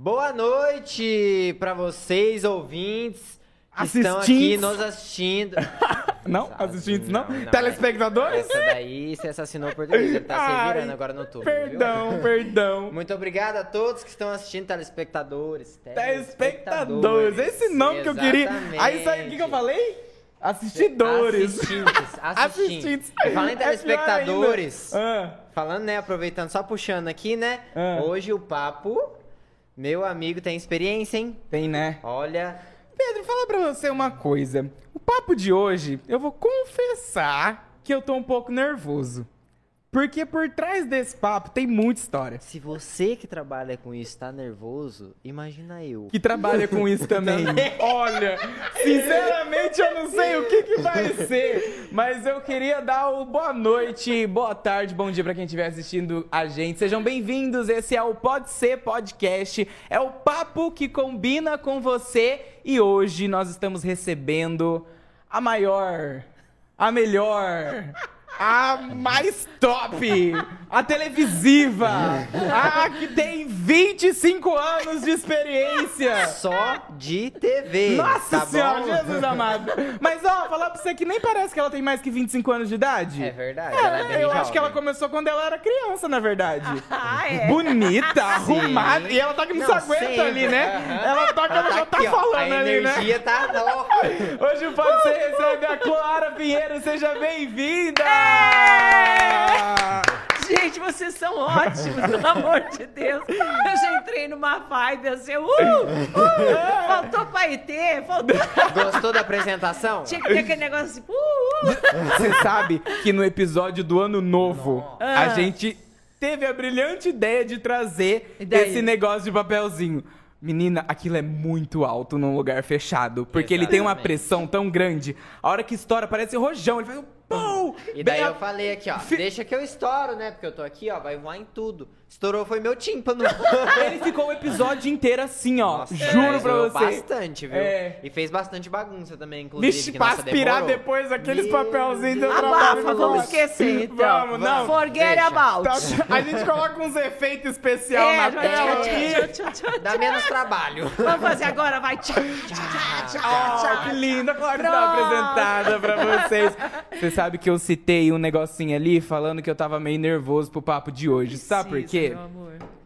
Boa noite para vocês, ouvintes, que estão aqui nos assistindo. Não? Assistentes não? Não, não, Telespectadores? Essa daí você assassinou o português, ele tá se Ai, virando agora no turno, Perdão, viu? perdão. Muito obrigado a todos que estão assistindo, telespectadores. Telespectadores, esse nome que eu queria. Aí sabe o que, que eu falei? Assistidores. Assistentes, assistentes. E falando em É telespectadores, ainda. Ah, falando, né, aproveitando, só puxando aqui, né, Ah. hoje o papo, meu amigo tem experiência, hein? tem, né? Olha, Pedro, fala pra você uma coisa. O papo de hoje, eu vou confessar que eu tô um pouco nervoso. Porque por trás desse papo tem muita história. se você que trabalha com isso tá nervoso, imagina eu. Que trabalha com isso também. Olha, sinceramente eu não sei o que, que vai ser. Mas eu queria dar o boa noite, boa tarde, bom dia pra quem estiver assistindo a gente. Sejam bem-vindos. Esse é o Pode Ser Podcast. É o papo que combina com você. E hoje nós estamos recebendo a maior, a melhor. A mais top! A televisiva! A que tem 25 anos de experiência! Só de TV. Nossa tá senhora, bom? Jesus amado! Mas ó, falar pra você que nem parece que ela tem mais que 25 anos de idade. É verdade, ela é bem eu acho jovem. que ela começou quando ela era criança, na verdade. Ah, é? Bonita, arrumada. E ela tá que não, se Não, aguenta sempre. ali, né? Ela tá que ela, já tá aqui, ó, falando a ali, né? energia tá louca. Hoje pode ser recebe a Clara Pinheiro, seja bem-vinda! Gente, vocês são ótimos, pelo amor de Deus. Eu já entrei numa vibe assim, uh, uh, faltou paetê, faltou... Gostou da apresentação? Tinha que ter aquele negócio assim, uh, uh. Você sabe que no episódio do Ano Novo, a Ah. gente teve a brilhante ideia de trazer esse negócio de papelzinho. Menina, aquilo é muito alto num lugar fechado. Porque ele tem uma Exatamente. pressão tão grande. A hora que estoura, parece rojão. Ele faz um pum! E daí Bem eu falei aqui, ó, Fi- deixa que eu estouro, né? Porque eu tô aqui, ó, vai voar em tudo. Estourou foi meu tímpano. Ele ficou o episódio inteiro assim, ó. Nossa, Juro pra você. bastante, viu? É. E fez bastante bagunça também, inclusive. Vixe, que pra nossa, aspirar demorou. depois aqueles papelzinhos eu trabalho Abafa, vamos esquecer então. Vamos, não. Forget deixa. about. Tá- A gente coloca uns efeitos especial É, na tela tchau, tchau, tchau, tchau, Dá menos trabalho. Vamos fazer agora, vai. Tchau, tchau, tchau, tchau, Oh, tchau. que linda, claro que tá apresentada pra vocês. Você sabe que eu citei um negocinho ali falando que eu tava meio nervoso pro papo de hoje. Sabe por Precisa, quê?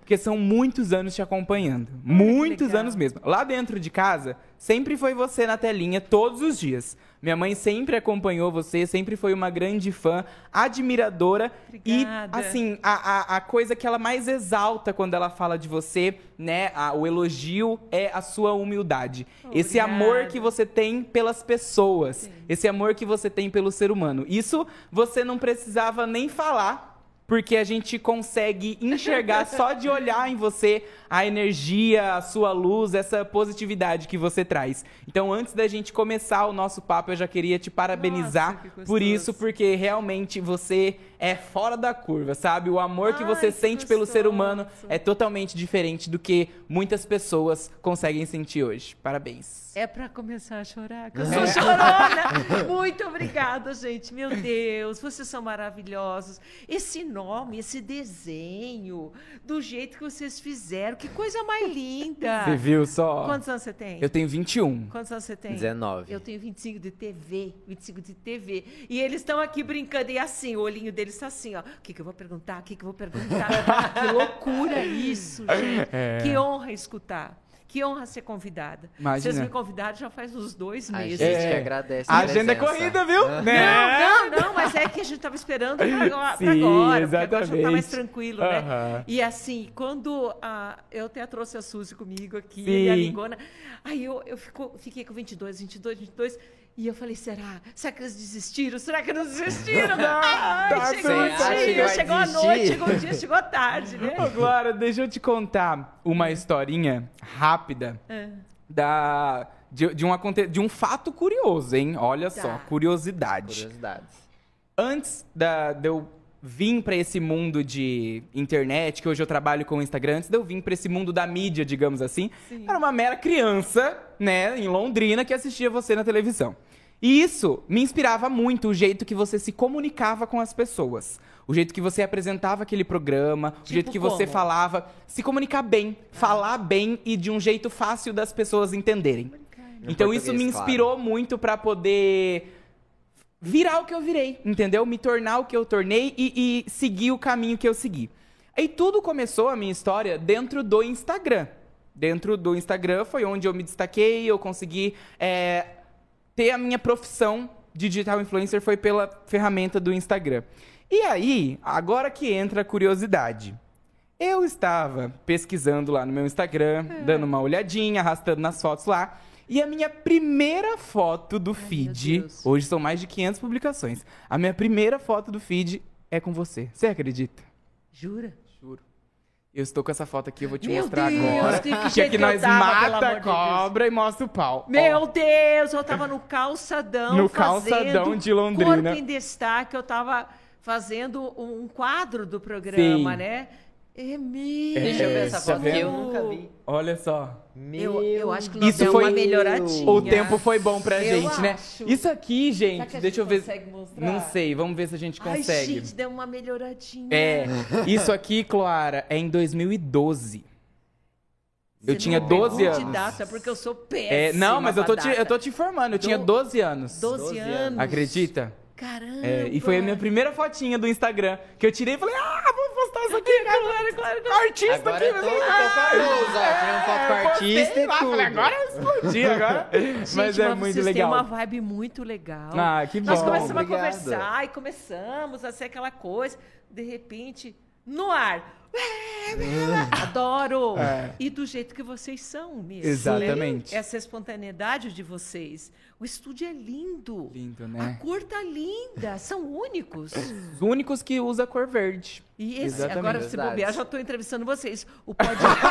Porque são muitos anos te acompanhando. muitos legal. anos mesmo. Lá dentro de casa, sempre foi você na telinha todos os dias. Minha mãe sempre acompanhou você, sempre foi uma grande fã, admiradora. Obrigada. E, assim, a, a, a coisa que ela mais exalta quando ela fala de você, né? a- o elogio é a sua humildade. Esse amor Obrigada. que você tem pelas pessoas. Esse amor que você tem pelo ser humano. Isso você não precisava nem falar. Porque a gente consegue enxergar só de olhar em você a energia, a sua luz, essa positividade que você traz. Então, antes da gente começar o nosso papo, eu já queria te parabenizar Nossa, que por isso, gostoso. porque realmente você é fora da curva, sabe? O amor que Ai, você que sente pelo ser humano gostoso. é totalmente diferente do que muitas pessoas conseguem sentir hoje. Parabéns. É pra começar a chorar, que eu sou chorona. Muito obrigada, gente. Meu Deus, vocês são maravilhosos. Esse nome, esse desenho, do jeito que vocês fizeram, que coisa mais linda. Você viu só? Quantos anos você tem? Eu tenho 21. Quantos anos você tem? 19. Eu tenho 25 de TV, 25 de TV. E eles estão aqui brincando e assim, o olhinho deles está assim, ó. O que, que eu vou perguntar? O que, que eu vou perguntar? que loucura isso, gente. É. Que honra escutar. Que honra ser convidada. Imagina. Vocês me convidaram já faz uns dois A meses. gente É. que agradece. A agenda é corrida, viu? Né? Não, não, não, mas é que a gente estava esperando pra agora, Sim, pra agora porque agora já tá exatamente. mais tranquilo, né? E assim, quando a, eu até trouxe a Suzy comigo aqui, Sim. e a Ligona, aí eu, eu fico, fiquei com 22, 22, 22, e eu falei, será? Será que eles desistiram? Será que não desistiram? Ai, tá chegou o dia, chegou a noite, chegou o dia, chegou a tarde, né? Ô, Glória, deixa eu te contar uma historinha rápida É. da, de, de um, aconte- de um fato curioso, hein? Olha Tá. só, curiosidade. Curiosidades. Antes da, de eu vir pra esse mundo de internet, que hoje eu trabalho com o Instagram, antes de eu vir pra esse mundo da mídia, digamos assim, Sim. era uma mera criança, né, em Londrina, que assistia você na televisão. E isso me inspirava muito o jeito que você se comunicava com as pessoas. O jeito que você apresentava aquele programa, o jeito que você como? falava. Se comunicar bem, falar bem e de um jeito fácil das pessoas entenderem. No Então isso me inspirou muito pra poder virar o que eu virei, entendeu? Me tornar o que eu tornei e, e seguir o caminho que eu segui. Aí tudo começou a minha história dentro do Instagram. Dentro do Instagram foi onde eu me destaquei, eu consegui é, ter a minha profissão de digital influencer foi pela ferramenta do Instagram. E aí, agora que entra a curiosidade. Eu estava pesquisando lá no meu Instagram, dando uma olhadinha, arrastando nas fotos lá. E a minha primeira foto do feed, Deus. hoje são mais de 500 publicações. A minha primeira foto do feed é com você. Você acredita? Jura? Juro. Eu estou com essa foto aqui, eu vou te Meu mostrar Deus, agora. que- que Que aqui eu nós tava, mata a de cobra e mostra o pau. Ó. Meu Deus, eu tava no calçadão. No calçadão de Londrina. Corpo em destaque, eu tava fazendo um quadro do programa, Sim. né? É mesmo. Deixa eu ver É, essa foto que eu nunca vi. Olha só. Eu, eu acho que Meu nós Isso deu foi- uma melhoradinha. O tempo foi bom pra Eu gente, né? acho. Isso aqui, gente, a deixa gente eu ver. consegue mostrar? Não sei, vamos ver se a gente Ai, consegue. gente, deu uma melhoradinha. É, isso aqui, Clara, é em 2012. Eu Você tinha não 12 pergunte anos. data, porque eu sou péssima É, não, mas eu tô, te, eu tô te informando, eu tinha Do- 12 anos. 12, 12 anos. anos. Acredita? Caramba. É, e foi a minha primeira fotinha do Instagram que eu tirei e falei, ah, vou postar isso aqui, cara. Claro, claro, claro. Artista Agora aqui, eu tô, né? tô famoso, ó. Tirei uma foto com É, artista e lá, tudo. Falei, agora eu explodi, agora. Gente, mas é muito vocês legal. têm uma vibe muito legal. Ah, que Nós bom. começamos Obrigado. a conversar e começamos a ser aquela coisa, de repente, no ar. Adoro! É. E do jeito que vocês são mesmo. Exatamente. né? Essa espontaneidade de vocês. O estúdio é lindo. Lindo, A né? cor tá linda. São únicos. Os únicos que usa cor verde. E esse, Exatamente. agora, se Verdade. bobear, já tô entrevistando vocês. O podcast.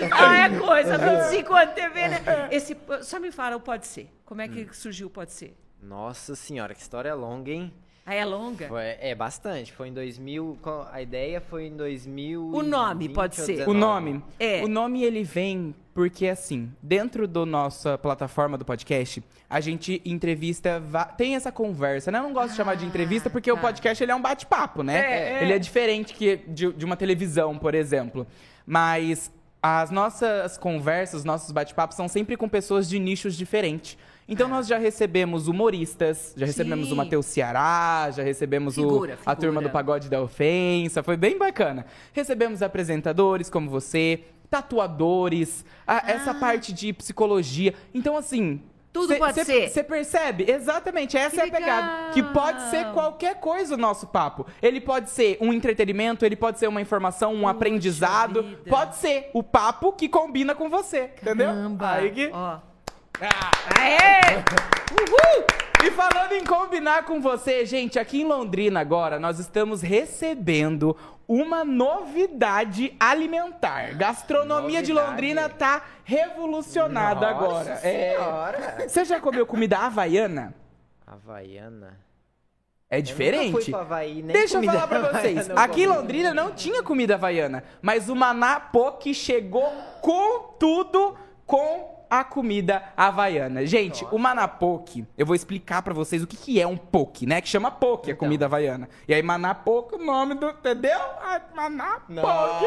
É ah, é coisa, 25 anos de TV, né? Esse, só me fala o pode ser. Como é que surgiu o pode ser? Nossa senhora, que história longa, hein? Ah, é longa? Foi, é, bastante. Foi em 2000... qual- A ideia foi em 2000 O nome pode ser. O nome? É. O nome ele vem porque assim, dentro da nossa plataforma do podcast, a gente entrevista, tem essa conversa, né? Eu não gosto de chamar de Ah, entrevista porque o tá. podcast ele é um bate-papo, né? É, é. Ele é diferente que de, de uma televisão, por exemplo. Mas as nossas conversas, os nossos bate-papos são sempre com pessoas de nichos diferentes. Então nós já recebemos humoristas, já recebemos Sim. o Matheus Ceará, já recebemos o- Figura, a turma do Pagode da Ofensa, foi bem bacana. Recebemos apresentadores como você, tatuadores, a- essa parte de psicologia. Então, assim. Ah. Tudo pode ser. Você percebe? Exatamente, essa Que é a pegada. legal. Que pode ser qualquer coisa o nosso papo. Ele pode ser um entretenimento, ele pode ser uma informação, um aprendizado. vida. Pode ser o papo que combina com você. Entendeu? Caramba. Aí que... Ó. Aê! Uhul! E falando em combinar com você, gente, aqui em Londrina agora nós estamos recebendo uma novidade alimentar. Gastronomia de Novidade? Londrina tá revolucionada Nossa agora. É. senhora. Você já comeu comida havaiana? Havaiana. É Eu nunca diferente. fui pra Havaí, nem Deixa eu falar pra vocês. eu Aqui em. Londrina não tinha comida havaiana, mas o Maná Poke chegou com tudo com a comida havaiana. Gente, o Maná Poke, eu vou explicar pra vocês o que, que é um poke, né? Que chama poke a Então. comida havaiana. E aí Maná Poke, o nome do, entendeu? Maná Poke.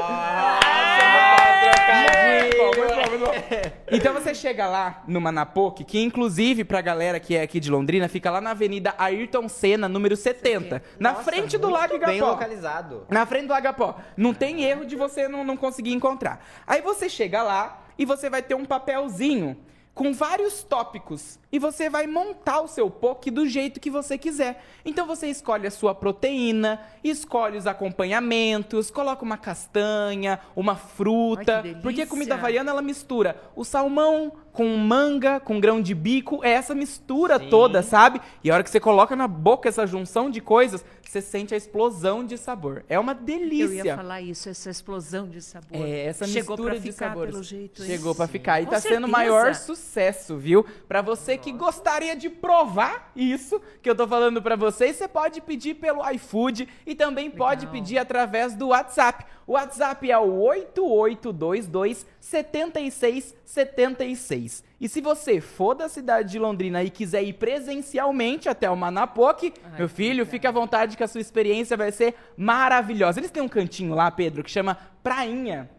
Então você chega lá no Manapoque, que inclusive pra galera que é aqui de Londrina, fica lá na Avenida Ayrton Senna, número 70, na Nossa, frente do Lago bem Igapó. localizado. Na frente do Agapó. Não tem erro de você não, não conseguir encontrar. Aí você chega lá e você vai ter um papelzinho com vários tópicos e você vai montar o seu poke do jeito que você quiser. Então você escolhe a sua proteína, escolhe os acompanhamentos, coloca uma castanha, uma fruta, Ai, que porque a comida havaiana ela mistura o salmão com manga, com grão de bico, é essa mistura Sim. toda, sabe? E a hora que você coloca na boca essa junção de coisas, você sente a explosão de sabor. É uma Eu delícia. ia falar isso, essa explosão de sabor. É, essa Chegou mistura pra de ficar, sabores. pelo jeito. Chegou pra ficar. E Com tá sendo o certeza. maior sucesso, viu? Pra você que gostaria de provar isso que eu tô falando pra vocês, você pode pedir pelo iFood e também pode Legal. pedir através do WhatsApp. O WhatsApp é o 8822 7676. E se você for da cidade de Londrina e quiser ir presencialmente até o Manapoc, meu filho, fique à vontade que a sua experiência vai ser maravilhosa. Eles têm um cantinho lá, Pedro, que chama Prainha.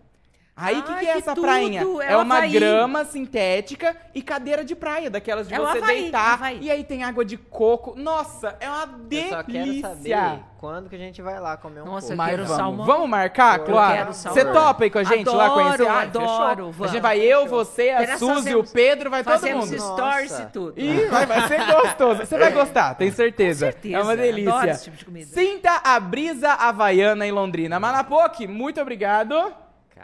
Aí, o que, que é que essa tudo! prainha? É É, uma Havaí. grama sintética e cadeira de praia, daquelas de É você Havaí, deitar. Havaí. E aí tem água de coco. Nossa, é uma Eu delícia. só quero saber quando que a gente vai lá comer um Nossa, pouco. eu Mas quero vamos. salmão. Vamos marcar, Eu Clara? Você topa aí com a gente lá Adoro, conhecer? Ah, adoro. A gente vai eu, você, a Nós Suzy, fazemos- o Pedro, vai todo Fazemos mundo. stories Nossa. e tudo. Ih, vai, vai ser gostoso. Você vai gostar, tenho certeza. Com certeza, É uma delícia. adoro esse tipo de comida. Sinta a brisa havaiana em Londrina. Manapoque, muito obrigado.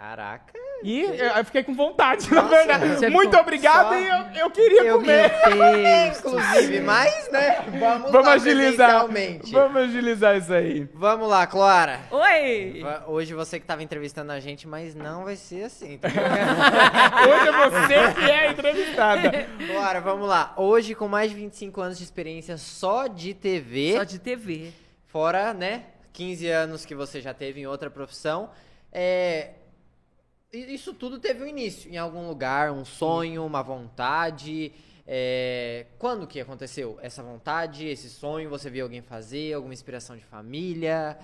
Caraca. E eu, eu fiquei com vontade, na verdade. Muito ficou obrigado só- e eu, eu queria Eu comer. Inclusive, mas, né? Vamos, Vamos lá agilizar. Vamos agilizar isso aí. Vamos lá, Clara. Oi! Hoje você que tava entrevistando a gente, mas não vai ser assim. tá? Hoje é você que é entrevistada. Clara, vamos lá. Hoje, com mais de 25 anos de experiência só de TV, Só de TV. fora, né, 15 anos que você já teve em outra profissão, é... Isso tudo teve um início em algum lugar, um sonho, uma vontade. é, Quando que aconteceu essa vontade, esse sonho? Você viu alguém fazer? Alguma inspiração de família?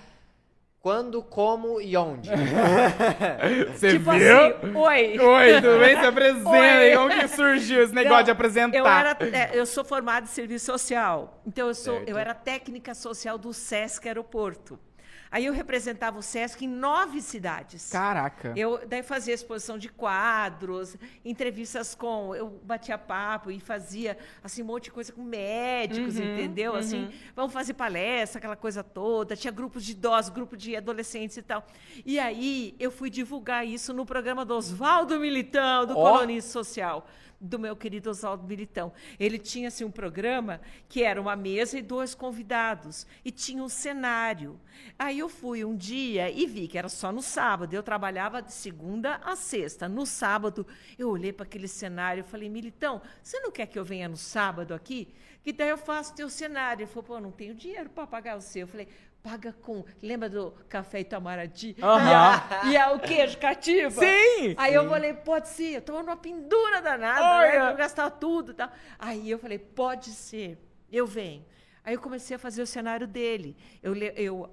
Quando, como e onde? Você tipo viu? assim, oi. Oi, tudo bem? Se apresenta. Oi. Como que surgiu esse negócio Não, de apresentar? Eu, era, é, eu sou formada em serviço social. Então, eu, sou, Certo. eu era técnica social do Sesc Aeroporto. Aí eu representava o Sesc em nove cidades. Caraca. Eu daí fazia exposição de quadros, entrevistas com, eu batia papo e fazia assim um monte de coisa com médicos, Uhum, entendeu? Assim, uhum. vamos fazer palestra, aquela coisa toda. Tinha grupos de idosos, grupo de adolescentes e tal. E aí eu fui divulgar isso no programa do Oswaldo Militão, do Ó. Colunista Social. Do meu querido Oswaldo Militão. Ele tinha assim, um programa que era uma mesa e dois convidados. E tinha um cenário. Aí eu fui um dia e vi que era só no sábado. Eu trabalhava de segunda a sexta. No sábado, eu olhei para aquele cenário e falei, Militão, você não quer que eu venha no sábado aqui? Que daí eu faço teu cenário. Ele falou, pô, não tenho dinheiro para pagar o seu. Eu falei, paga com. Lembra do café Itamaraty? Aham. E, a, e a, o queijo cativa? Sim! Aí eu falei, pode ser. Eu tava numa pendura danada, Olha. né? Eu gastava tudo e tal. Aí eu falei, pode ser. Eu venho. Aí eu comecei a fazer o cenário dele. Eu, eu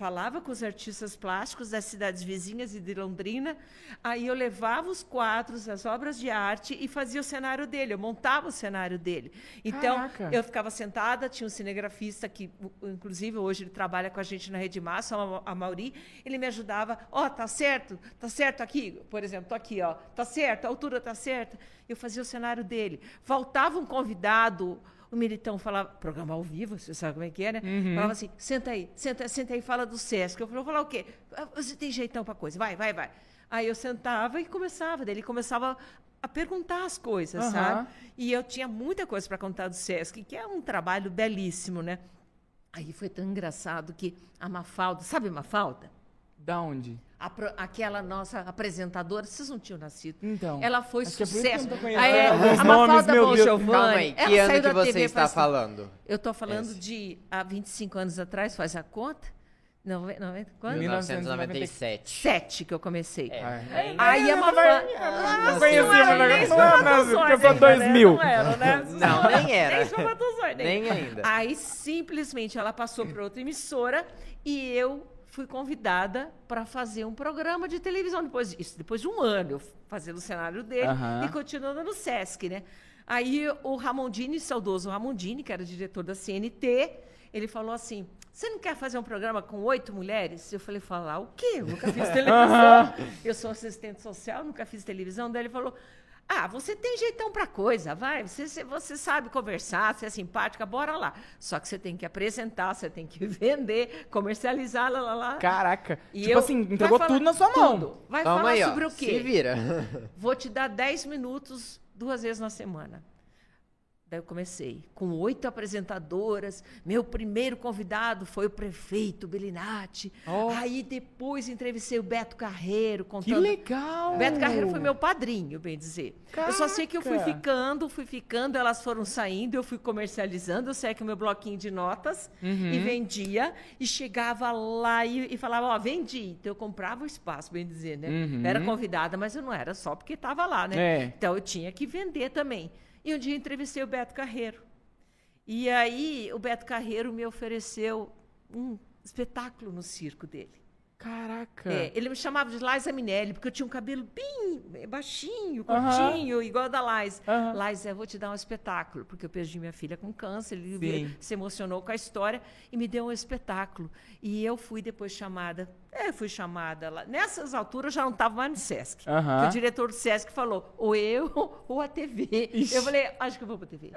falava com os artistas plásticos das cidades vizinhas e de Londrina. Aí eu levava os quadros, as obras de arte e fazia o cenário dele. Eu montava o cenário dele. Então, Caraca. eu ficava sentada, tinha um cinegrafista que, inclusive, hoje ele trabalha com a gente na Rede Massa, a Mauri. Ele me ajudava. Ó, tá certo? Tá certo aqui? Por exemplo, tô aqui, ó. Tá certo? A altura tá certa? Eu fazia o cenário dele. Faltava um convidado. O Militão falava, programa ao vivo, você sabe como é que é, né? Falava assim, senta aí, senta, senta aí, fala do Sesc. Eu falei, vou falar o quê? "Ah, Você tem jeitão pra coisa, vai, vai, vai. Aí eu sentava e começava, daí ele começava a perguntar as coisas, Aham. sabe? E eu tinha muita coisa para contar do Sesc, que é um trabalho belíssimo, né? Aí foi tão engraçado que a Mafalda, sabe a Mafalda? Da onde? A aquela nossa apresentadora, vocês não tinham nascido. Então. Ela foi Acho que é por isso que eu sucesso. tô conhecendo Aí, alguns a nomes, Mafalda. Bolchovani, que ela ano que da você TV está faz- falando? Eu estou falando Esse. de há 25 anos atrás, faz a conta? Não, não, quando? 1997. Sete que eu comecei. É. Aí a Mafalda... Não conhecia, não era mas nem não, não, ainda, né? 2000. Não era, né? Não, nem era. Nem ainda. Aí, simplesmente, ela passou para outra emissora e eu fui convidada para fazer um programa de televisão. Depois disso, depois de um ano, eu fazendo o cenário dele Aham. e continuando no Sesc, né? Aí o Ramondini, saudoso Ramondini, que era diretor da CNT, ele falou assim: você não quer fazer um programa com oito mulheres? Eu falei, falar o quê? Eu nunca fiz televisão. Eu sou assistente social, nunca fiz televisão. Daí ele falou: ah, você tem jeitão pra coisa, vai. Você, você- sabe conversar, você é simpática, bora lá. Só que você tem que apresentar, você tem que vender, comercializar, lá, lá, lá. Caraca. E tipo eu- assim, entregou falar tudo na sua mão. tudo. Vai Calma falar aí, ó. sobre o Se quê? vira. Vou te dar 10 minutos duas vezes na semana. Daí eu comecei com oito apresentadoras. Meu primeiro convidado foi o prefeito Belinati. Oh. Aí depois entrevistei o Beto Carreiro. Que Contando... legal! Beto Carreiro foi meu padrinho, bem dizer. Eu só sei que eu fui Caraca! ficando, fui ficando, elas foram saindo, eu fui comercializando, eu saí com meu bloquinho de notas Uhum. e vendia, e chegava lá e, e falava, ó, vendi. Então eu comprava o espaço, bem dizer, né? Uhum. Era convidada, mas eu não era só porque estava lá, né? É. Então eu tinha que vender também. E um dia entrevistei o Beto Carreiro. E aí o Beto Carreiro me ofereceu um espetáculo no circo dele. Caraca! É, ele me chamava de Liza Minelli, porque eu tinha um cabelo bem eh, baixinho, curtinho, igual ao da Liza. Aham. Liza, eu vou te dar um espetáculo, porque eu perdi minha filha com câncer, ele Sim. se emocionou com a história e me deu um espetáculo. E eu fui depois chamada, é, fui chamada lá. Nessas alturas eu já não estava mais no Sesc. O diretor do Sesc falou, ou eu ou a TV. Ixi. Eu falei, acho que eu vou para a TV.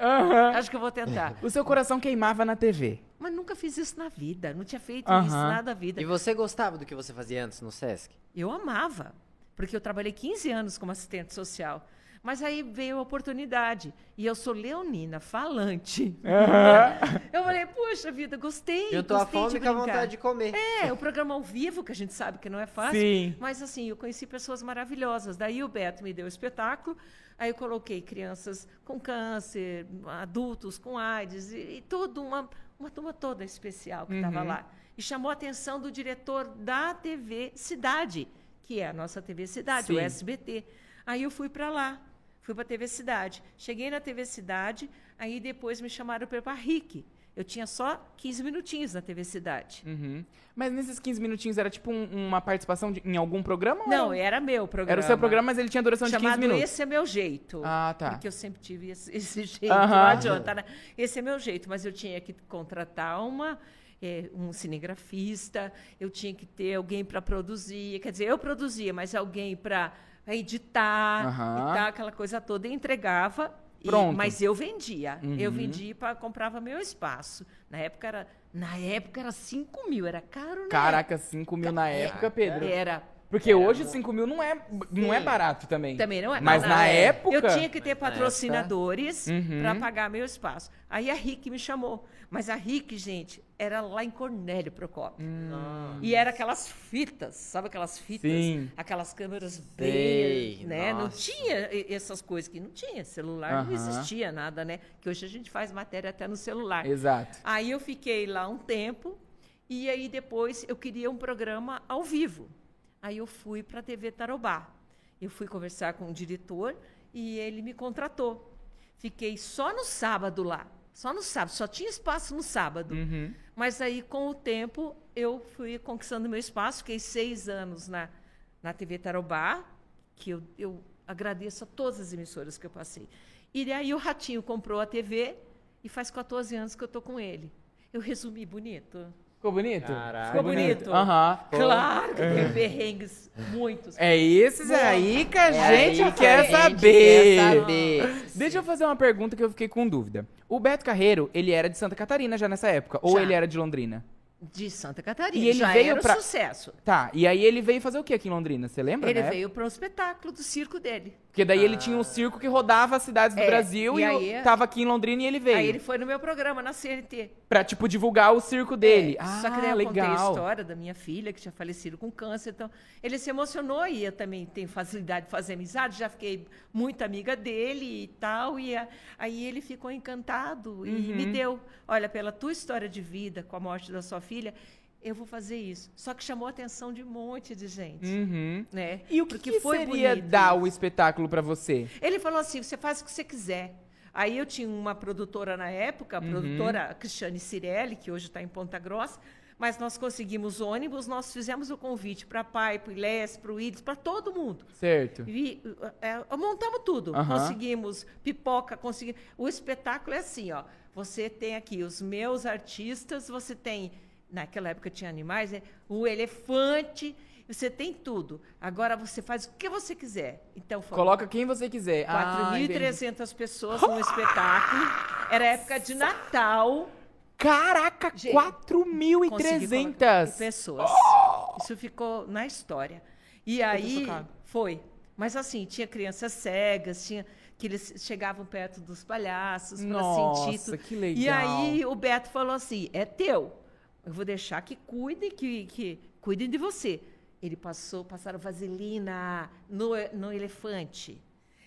Acho que eu vou tentar. O seu coração queimava na TV. Mas nunca fiz isso na vida, não tinha feito isso nada na vida. E você gostava do que você fazia antes no Sesc? Eu amava, porque eu trabalhei 15 anos como assistente social. Mas aí veio a oportunidade. E eu sou leonina, falante. eu falei, poxa vida, gostei. Eu tô a gostei fome de com a brincar." vontade de comer. É, o programa ao vivo, que a gente sabe que não é fácil. Sim. Mas assim, eu conheci pessoas maravilhosas. Daí o Beto me deu o espetáculo. Aí eu coloquei crianças com câncer, adultos com AIDS e, e tudo, uma, uma turma toda especial que estava Uhum. lá. E chamou a atenção do diretor da TV Cidade, que é a nossa TV Cidade, o Sim. SBT. Aí eu fui para lá, fui para a TV Cidade. Cheguei na TV Cidade, aí depois me chamaram para ir para RIC. Eu tinha só 15 minutinhos na TV Cidade. Uhum. Mas nesses 15 minutinhos era tipo um- uma participação de- em algum programa? ou Não, era, era meu programa. era o seu programa, mas ele tinha duração de 15 Chamado minutos. Esse é Meu Jeito. Ah, tá. Porque eu sempre tive esse, esse jeito, Aham. não adianta, né? Esse é meu jeito, mas eu tinha que contratar uma, eh, um cinegrafista, eu tinha que ter alguém para produzir. Quer dizer, eu produzia, mas alguém para editar tal, aquela coisa toda. E entregava. e- mas eu vendia. Eu Uhum. vendia para comprava meu espaço. Na época era, na época era 5 mil, era caro, né? Caraca, 5 mil na época, Pedro. Era. Porque hoje 5 mil não é, não é barato também. Também não é. Mas Não, na não, é. época. Eu tinha que ter Mas na patrocinadores Uhum. para pagar meu espaço. Aí a RIC me chamou. Mas a RIC, gente, era lá em Cornélio Procópio. Hum. E era aquelas fitas, sabe aquelas fitas? Sim. Aquelas câmeras Sei, bem, né? Não nossa. tinha e- essas coisas que não tinha. Celular não Aham. existia nada, né? Que hoje a gente faz matéria até no celular. Exato. Aí eu fiquei lá um tempo e aí depois eu queria um programa ao vivo. Aí eu fui para a TV Tarobá. Eu fui conversar com o diretor e ele me contratou. Fiquei só no sábado lá. Só no sábado, só tinha espaço no sábado. Uhum. Mas aí, com o tempo, eu fui conquistando meu espaço. Fiquei seis anos na, na TV Tarobá, que eu, eu agradeço a todas as emissoras que eu passei. E aí o Ratinho comprou a TV e faz 14 anos que eu tô com ele. Eu resumi bonito. Ficou bonito? Caraca. Ficou bonito? Aham. Claro que tem perrengues, muitos. É esses aí que a É gente aí que quer a gente saber. quer saber. Deixa eu fazer uma pergunta que eu fiquei com dúvida. O Beto Carreiro, ele era de Santa Catarina já nessa época? Ou Já. ele era de Londrina? De Santa Catarina. E ele Já veio era pra- sucesso. Tá, e aí ele veio fazer o que aqui em Londrina? Você lembra, Ele né? veio para um espetáculo do circo dele. Porque daí ele tinha um circo que rodava as cidades do É, Brasil e aí- eu tava aqui em Londrina e ele veio. Aí ele foi no meu programa, na CNT. Pra, tipo, divulgar o circo dele. É, ah, só que daí eu contei a legal. história da minha filha, que tinha falecido com câncer. Então, ele se emocionou e eu também tenho facilidade de fazer amizade. Já fiquei muito amiga dele e tal. E a- aí ele ficou encantado e Uhum. me deu. Olha, pela tua história de vida com a morte da sua filha, eu vou fazer isso. Só que chamou a atenção de um monte de gente. Uhum. Né? E o que, Porque que foi seria bonito dar o espetáculo pra você? Ele falou assim: você faz o que você quiser. Aí eu tinha uma produtora na época, a Uhum. produtora Cristiane Cirelli, que hoje está em Ponta Grossa, mas nós conseguimos ônibus, nós fizemos o convite para a PAI, para o ILES, para o IDES, para todo mundo. Certo. E, é, montamos tudo. Aham. Conseguimos pipoca, conseguimos. O espetáculo é assim, ó. Você tem aqui os meus artistas, você tem. Naquela época tinha animais, né? o elefante, você tem tudo. Agora você faz o que você quiser. Então, Coloca quem você quiser. Ah, entendi. 4.300 pessoas no espetáculo. Era época de Natal. Caraca, Gente, 4.300. pessoas. Isso ficou na história. E aí chocado. foi. Mas assim, tinha crianças cegas, tinha que eles chegavam perto dos palhaços para Nossa, sentir tudo. que legal. E aí o Beto falou assim: é teu. Eu vou deixar que cuidem, que, que cuidem de você. Ele passou, passaram vaselina no, no elefante.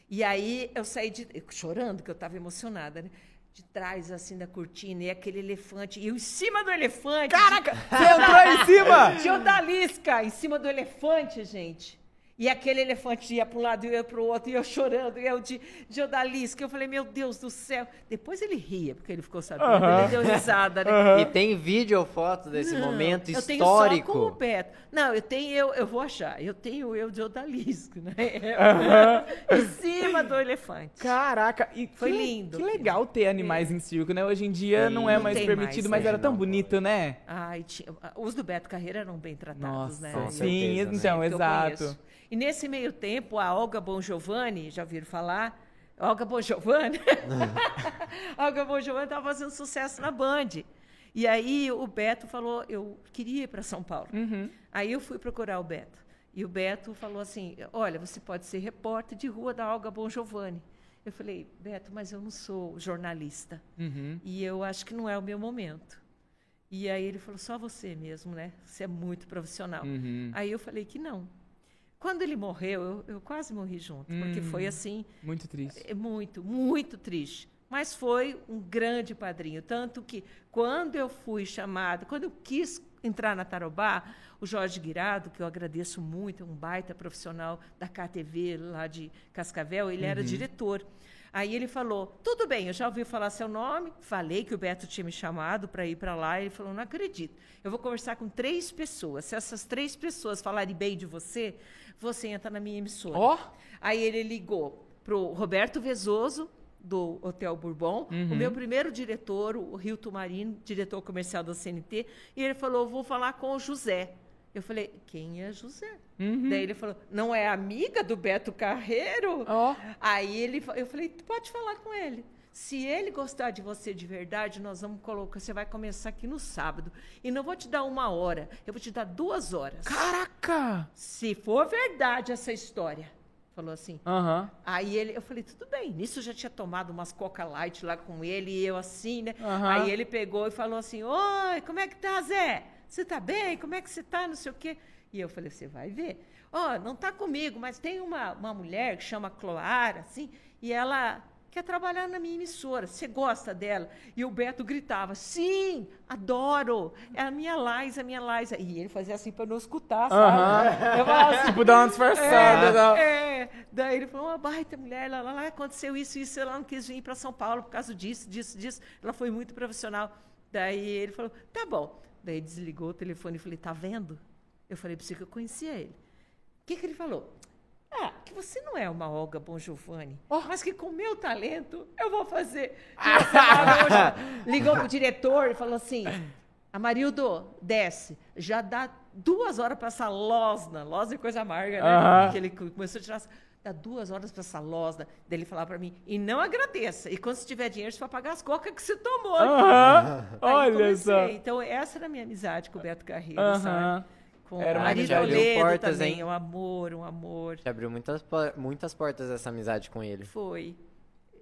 E aí eu saí de, chorando, que eu estava emocionada, né? De trás, assim, da cortina, e aquele elefante, e eu em cima do elefante. Caraca, você entrou em cima? De odalisca em cima do elefante, gente. E aquele elefante ia para um lado e eu ia para o outro, e eu chorando, e eu de, de odalisca. Eu falei, meu Deus do céu. Depois ele ria, porque ele ficou sabendo, ele deu risada, né? E tem vídeo ou foto desse Não, momento eu tenho só com o histórico. Beto. Não, eu tenho, eu, eu vou achar. Eu tenho eu de odalisco, né? Aham. em cima do elefante. Caraca, e Foi que, lindo. Que legal ter animais em circo, né? Hoje em dia Sim. não é Não mais tem permitido, mais, mas né? era tão Não. bonito, né? Ai, tinha, os do Beto Carreira eram bem tratados, né? Nossa, Com sim, certeza, né? então, eu exato. E nesse meio tempo, a Olga Bon Giovanni, já ouviram falar? Olga Bon Giovanni? Olga Bon Giovanni estava fazendo sucesso na Band. E aí o Beto falou, eu queria ir para São Paulo. Uhum. Aí eu fui procurar o Beto. E o Beto falou assim: Olha, você pode ser repórter de rua da Olga Bon Giovanni. Eu falei, Beto, mas eu não sou jornalista. Uhum. E eu acho que não é o meu momento. E aí ele falou, só você mesmo, né? Você é muito profissional. Uhum. Aí eu falei que não. Quando ele morreu, eu, eu quase morri junto, porque Hum. foi assim, Muito triste. é muito, muito triste. Mas foi um grande padrinho. Tanto que quando eu fui chamada, quando eu quis entrar na Tarobá, o Jorge Guirado, que eu agradeço muito, é um baita profissional da KTV lá de Cascavel, ele era diretor. Aí ele falou: tudo bem, eu já ouvi falar seu nome, falei que o Beto tinha me chamado para ir para lá. Ele falou: não acredito. Eu vou conversar com três pessoas. Se essas três pessoas falarem bem de você, você entra na minha emissora. Ó, Aí ele ligou pro Roberto Vezoso, do Hotel Bourbon, Uhum. o meu primeiro diretor, o Rio Tumarino, diretor comercial da CNT, e ele falou: vou falar com o José. Eu falei, quem é José? Uhum. Daí ele falou, não é amiga do Beto Carreiro? ó. Aí ele, eu falei, tu pode falar com ele. Se ele gostar de você de verdade, nós vamos colocar. Você vai começar aqui no sábado. E não vou te dar uma hora, eu vou te dar duas horas. Caraca! Se for verdade essa história. Falou assim. Aham. Aí ele, eu falei, tudo bem. Nisso eu já tinha tomado umas Coca Light lá com ele, e eu assim, né? Aham. Aí ele pegou e falou assim: Oi, como é que tá, Zé? Você tá bem? Como é que você tá? Não sei o quê. E eu falei, você vai ver. Ó, não tá comigo, mas tem uma, uma mulher que chama Cloara, assim, e ela quer trabalhar na minha emissora. Você gosta dela? E o Beto gritava, sim, adoro. É a minha Liza, a minha Liza. E ele fazia assim para não escutar, sabe? Aham. Eu falava assim, Tipo, dá uma disfarçada. é, é. Daí ele falou, uma baita mulher, lá, lá, lá, aconteceu isso, isso, ela não quis vir para São Paulo por causa disso, disso, disso. Ela foi muito profissional. Daí ele falou, tá bom. Daí desligou o telefone e falei, tá vendo? Eu falei, pra você que eu conhecia ele. O que, que ele falou? Ah, que você não é uma Olga Bon Giovanni, Oh. mas que com meu talento eu vou fazer. Ligou pro diretor e falou assim: Amarildo, desce. Já dá duas horas para essa losna. Losna é coisa amarga, né? Aham. Que ele começou a tirar. Dá duas horas para essa losna. Daí ele falava para mim: e não agradeça. E quando você tiver dinheiro, você vai pagar as cocas que você tomou. Aham. Aí Olha comecei. só. Então, essa era a minha amizade com o Beto Carreiro, Aham. sabe? Com Era uma Ari amizade. Abriu Toledo portas, também, hein? um amor, um amor. Já abriu muitas, muitas portas essa amizade com ele. Foi.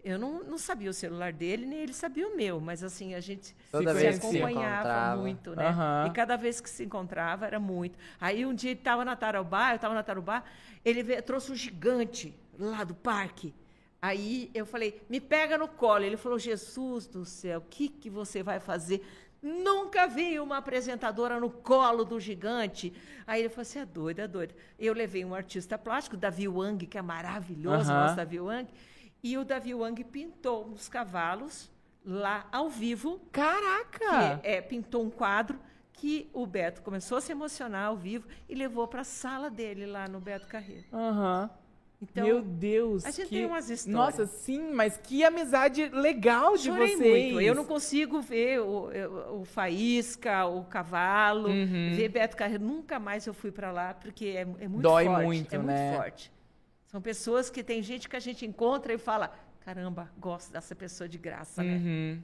Eu não, não sabia o celular dele, nem ele sabia o meu, mas assim, a gente Toda se se acompanhava encontrava. muito, né? Aham. E cada vez que se encontrava era muito. Aí um dia ele estava na Tarubá, eu estava na Tarubá, ele veio- trouxe um gigante lá do parque. Aí eu falei, me pega no colo. Ele falou, Jesus do céu, o que, que você vai fazer? Nunca vi uma apresentadora no colo do gigante. Aí ele falou, você é doido, é doido. Eu levei um artista plástico, Davi Wang, que é maravilhoso, Aham. nosso Davi Wang. E o Davi Wang pintou uns cavalos lá ao vivo Caraca! que, é, pintou um quadro que o Beto começou a se emocionar ao vivo e levou para a sala dele lá no Beto Carreiro. Aham. Então, Meu Deus. a gente que... tem umas histórias. Nossa, sim, mas que amizade legal de chorei vocês. muito. Eu não consigo ver o, o- o Faísca, o Cavalo, Uhum. ver Beto Carreiro. Nunca mais eu fui para lá porque é, é muito Dói forte. muito, é né? muito forte. São pessoas que tem gente que a gente encontra e fala: caramba, gosto dessa pessoa de graça, né? Uhum.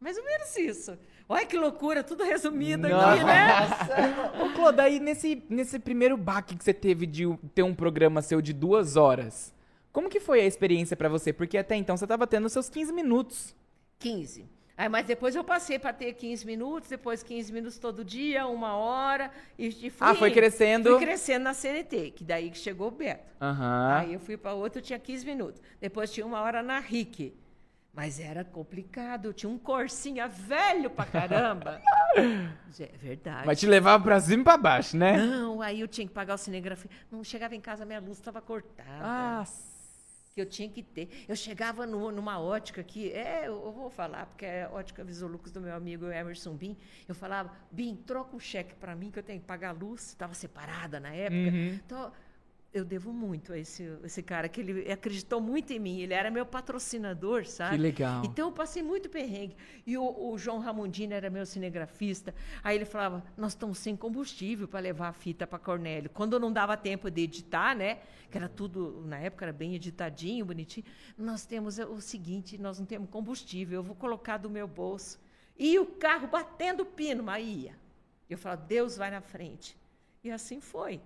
Mais ou menos isso. Olha que loucura, tudo resumido Nossa. aqui, né? Ô, Clô, daí nesse, nesse primeiro baque que você teve de ter um programa seu de duas horas, Como que foi a experiência pra você? Porque até então você tava tendo seus 15 minutos. 15. Aí, mas depois eu passei para ter 15 minutos, depois 15 minutos todo dia, uma hora. E, e fui, Ah, foi crescendo. Fui crescendo na CNT, que daí que chegou o Beto. Aham. Aí eu fui para outra, eu tinha 15 minutos. Depois tinha uma hora na RIC. Mas era complicado, eu tinha um corsinha velho pra caramba. é verdade. Mas te levava pra cima e pra baixo, né? Não, aí eu tinha que pagar o cinegrafia. Não chegava em casa, minha luz estava cortada. Ah, que eu tinha que ter. Eu chegava no- numa ótica que, é, eu vou falar, porque é ótica Visolux do meu amigo Emerson Bin. Eu falava, Bin, troca um cheque para mim que eu tenho que pagar a luz. Estava separada na época. Uhum. Então, eu devo muito a esse, esse cara, que ele acreditou muito em mim. Ele era meu patrocinador, sabe? Que legal. Então, eu passei muito perrengue. E o, o João Ramondini era meu cinegrafista. Aí ele falava, nós estamos sem combustível para levar a fita para Cornélio. Quando não dava tempo de editar, né? Que era tudo, na época era bem editadinho, bonitinho. Nós temos o seguinte, nós não temos combustível. Eu vou colocar do meu bolso. E o carro batendo pino, mas ia. Eu falava, Deus vai na frente. E assim foi.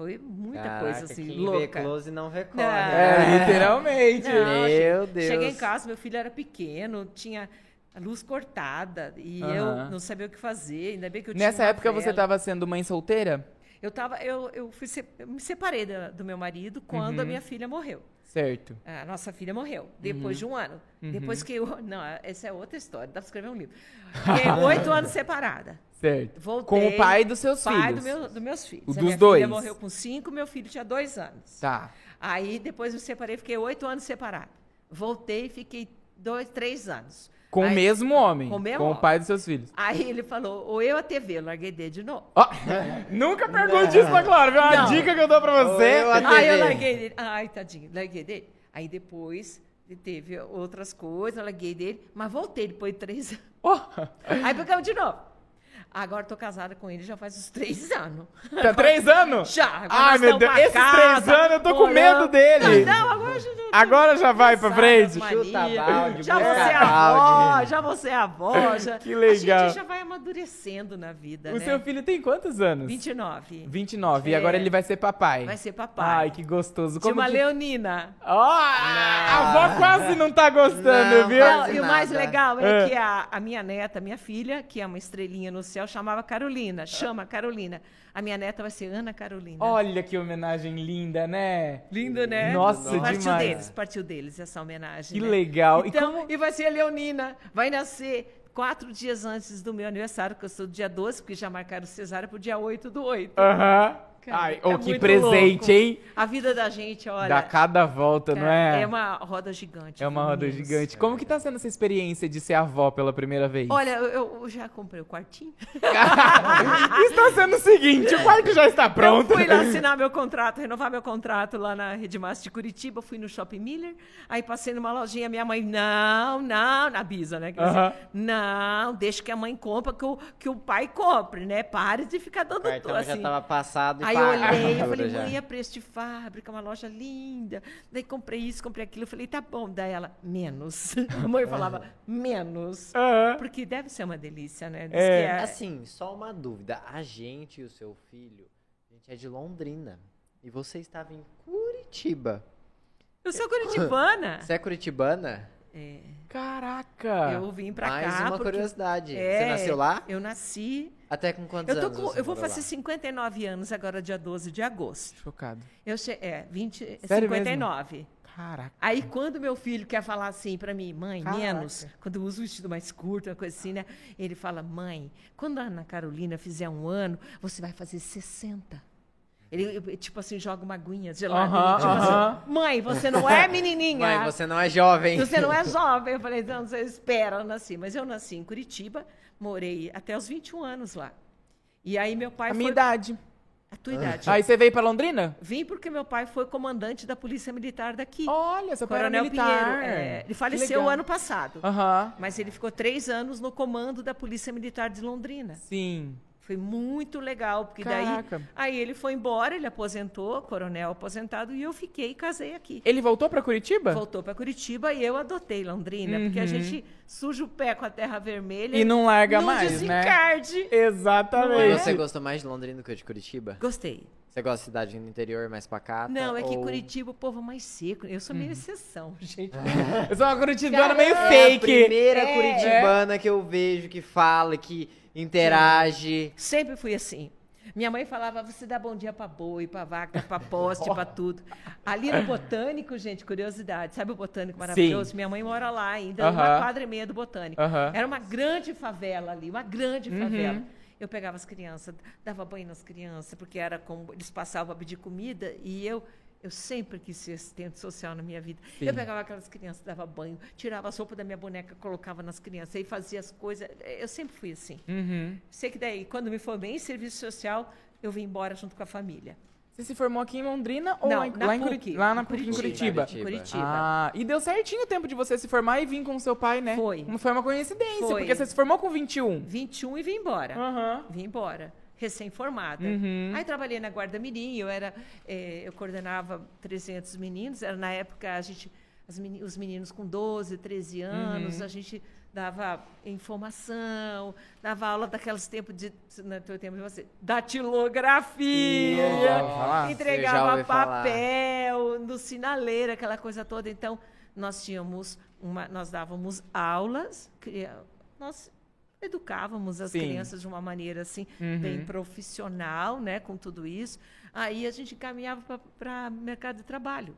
Foi muita Caraca, coisa assim, quem louca. vê close não vê corre. É, literalmente. Não, Meu Deus. Cheguei em casa, meu filho era pequeno, tinha a luz cortada e Aham. eu não sabia o que fazer. Ainda bem que eu tinha Nessa época você vela. tava sendo mãe solteira? Eu tava, eu, eu fui eu me separei da- do meu marido quando Uhum. a minha filha morreu. Certo. A nossa filha morreu depois de um ano. Depois que eu, não, essa é outra história. Dá para escrever um livro. Fiquei oito anos separada. Certo. Voltei. Com o pai dos seus pai filhos. do meu, dos meus filhos. O A dos minha dois. filha morreu com cinco, meu filho tinha dois anos. Tá. Aí depois me separei, fiquei oito anos separada. Voltei, fiquei dois, três anos. Com o Aí- mesmo homem. com o mesmo Com o homem. pai dos seus filhos. Aí ele falou, ou eu a TV, eu larguei dele de novo. Ó, nunca pergunte isso pra Clara, viu? Uma Não. dica que eu dou pra você. eu a- Aí eu larguei dele. Ai, tadinho, larguei dele. Aí depois teve outras coisas, eu larguei dele, mas voltei depois de três anos. Ó, Aí pegamos de novo. Agora tô casada com ele já faz uns três anos. tá três anos? Já. agora Ai, meu Deus. Esses casa, três anos eu tô com morando. medo dele. Não, não, agora já Agora já vai pra frente. Chuta balde, já busca você é avó, já você é avó. Já, Que legal. A gente já vai amadurecendo na vida, O né? seu filho tem quantos anos? 29. 29. E É. agora ele vai ser papai. Vai ser papai. Ai, que gostoso. De Como uma que... leonina. Ó, a avó quase não tá gostando, Não, viu? Não, e o mais legal é, É. que a, a minha neta, minha filha, que é uma estrelinha no céu, chamava Carolina. Chama Carolina. A minha neta vai ser Ana Carolina. Olha que homenagem linda, né? Lindo, né? Nossa, partiu demais. deles, partiu deles essa homenagem. Que né? legal. E Então, como- e vai ser a Leonina. Vai nascer quatro dias antes do meu aniversário, que eu sou do dia 12, porque já marcaram cesárea pro dia 8 do 8. Aham. Cara, Ai, é oh, que muito presente, louco. hein? A vida da gente, olha. Dá cada volta, não é? É uma roda gigante. É uma roda meninos. gigante. Como que tá sendo essa experiência de ser avó pela primeira vez? Olha, eu, eu já comprei o quartinho. Está sendo o seguinte, o quarto já está pronto. Eu fui lá assinar meu contrato, renovar meu contrato lá na Rede Massa de Curitiba, fui no Shopping Miller, aí passei numa lojinha, minha mãe, não, não, na Bisa, né? que Aham. você- Não, deixa que a mãe compra, que o, que o pai compre, né? Pare de ficar dando O cartão assim. já tava passado e Aí eu olhei, eu falei, mãe, é preço de fábrica, uma loja linda. Daí comprei isso, comprei aquilo. Eu falei, tá bom. Daí ela, menos. A mãe falava, menos. Porque deve ser uma delícia, né? Diz É. que é- Assim, só uma dúvida. A gente e o seu filho, a gente é de Londrina. E você estava em Curitiba. Eu sou curitibana. Você é curitibana? É, Caraca. eu vim pra Mais cá. uma porque- curiosidade. É, Você nasceu lá? Eu nasci. Até com quantos Eu, tô anos? com- eu vou fazer lá? 59 anos agora, dia 12 de agosto. Chocado. Eu che... É, 20, Sério 59. Caraca. Aí quando meu filho quer falar assim pra mim, mãe, Caraca. menos, quando eu uso o vestido mais curto, uma coisa assim, né? Ele fala, mãe, quando a Ana Carolina fizer um ano, você vai fazer 60. Ele, tipo assim, joga uma aguinha gelada. Aham, tipo aham. assim, mãe, você não é menininha. Mãe, você não é jovem. Você não é jovem. Eu falei, não, você espera, eu nasci. Mas eu nasci em Curitiba, morei até os 21 anos lá. E aí meu pai A foi... minha idade. A tua idade. Aí você veio pra Londrina? Vim porque meu pai foi comandante da Polícia Militar daqui. Olha, seu pai era Coronel militar. Pinheiro. é, ele faleceu ano passado. Mas ele ficou três anos no comando da Polícia Militar de Londrina. Sim. Foi muito legal, porque Caraca. daí aí ele foi embora, ele aposentou, coronel aposentado, e eu fiquei e casei aqui. Ele voltou pra Curitiba? Voltou para Curitiba e eu adotei Londrina, porque a Uhum. gente suja o pé com a terra vermelha E não larga não mais, né? desencarde. E Exatamente. você gostou mais de Londrina do que de Curitiba? Gostei. Você gosta de cidade no interior, mais pacata? Não, é que ou- Curitiba o povo é mais seco. Eu sou Uhum. meio exceção, gente. Eu sou uma curitibana meio É a fake. primeira É. curitibana que eu vejo que fala, que interage. Sempre fui assim. Minha mãe falava, você dá bom dia pra boi, pra vaca, pra poste, pra tudo. Ali no Botânico, gente, curiosidade, sabe o Botânico maravilhoso? Minha mãe mora lá ainda, uma Aham. quadra e meia do Botânico. Aham. Era uma grande favela ali, uma grande favela. Uhum. Eu pegava as crianças, dava banho nas crianças, porque era como eles passavam a pedir comida e eu eu sempre quis ser assistente social na minha vida. Sim. Eu pegava aquelas crianças, dava banho, tirava a sopa da minha boneca, colocava nas crianças e fazia as coisas. Eu sempre fui assim. Uhum. Sei que daí, quando me formei em serviço social, eu vim embora junto com a família. Você se formou aqui em Londrina ou Não, lá, em, na lá em PUC, Curitiba? Lá na em PUC, em Curitiba. Curitiba. Em Curitiba. Ah, e deu certinho o tempo de você se formar e vir com o seu pai, né? Foi. Não foi uma coincidência, Foi. porque você se formou com 21. 21 e vim embora. Aham. Vim embora, recém-formada. Uhum. Aí trabalhei na Guarda Mirim, eu era, eh, eu coordenava 300 meninos, era na época a gente, as meni- os meninos com 12, 13 anos, Uhum. a gente dava informação, dava aula daqueles tempos de, no teu tempo de você, datilografia, já entregava ouviu falar. papel, no sinaleiro, aquela coisa toda. Então, nós tínhamos uma, nós dávamos aulas, nós educávamos as Sim. crianças de uma maneira assim Uhum. bem profissional, né, com tudo isso. Aí a gente caminhava para mercado de trabalho,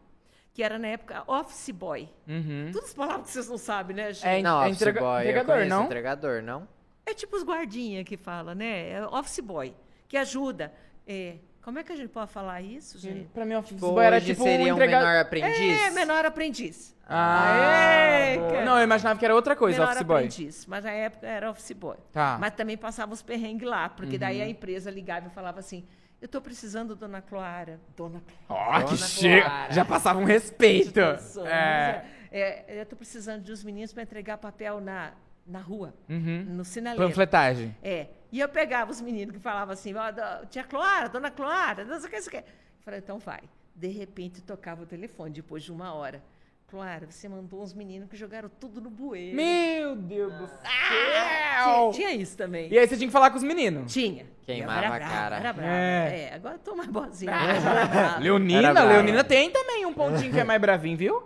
que era na época office boy. Uhum. Todas as palavras que vocês não sabem, né, gente? É, É, Não, é office entrega- boy, entregador, não? entregador, não? tipo os guardinha que fala, né? É office boy, que ajuda. É, como é que a gente pode falar isso, gente? Pra mim, office Tipo, boy era hoje tipo seria um um entregador. menor aprendiz? É, menor aprendiz. Ah, cara. não, eu imaginava que era outra coisa, menor office boy. aprendiz, mas na época era office boy. Tá. Mas também passava uns perrengues lá, porque daí Uhum. a empresa ligava e falava assim: eu estou precisando, dona Clara. Dona Ó, que Dona chega. Clara. Já passava um respeito. Clara. É. É, eu estou precisando de uns meninos para entregar papel na, na rua, Uhum. no sinaleiro. Panfletagem. É. E eu pegava os meninos que falavam assim, do- tia Clara, dona Clara, não sei o que, não sei o que. Eu falei, então vai. De repente tocava o telefone, depois de uma hora. Clara, você mandou uns meninos que jogaram tudo no bueiro. Meu Deus do Tinha, céu! tinha isso também. E aí você tinha que falar com os meninos. Tinha. Queimava a brava, cara. Era brava. É. É. agora eu tô mais boazinha. brava. Leonina. Leonina tem também um pontinho que é mais bravinho, viu?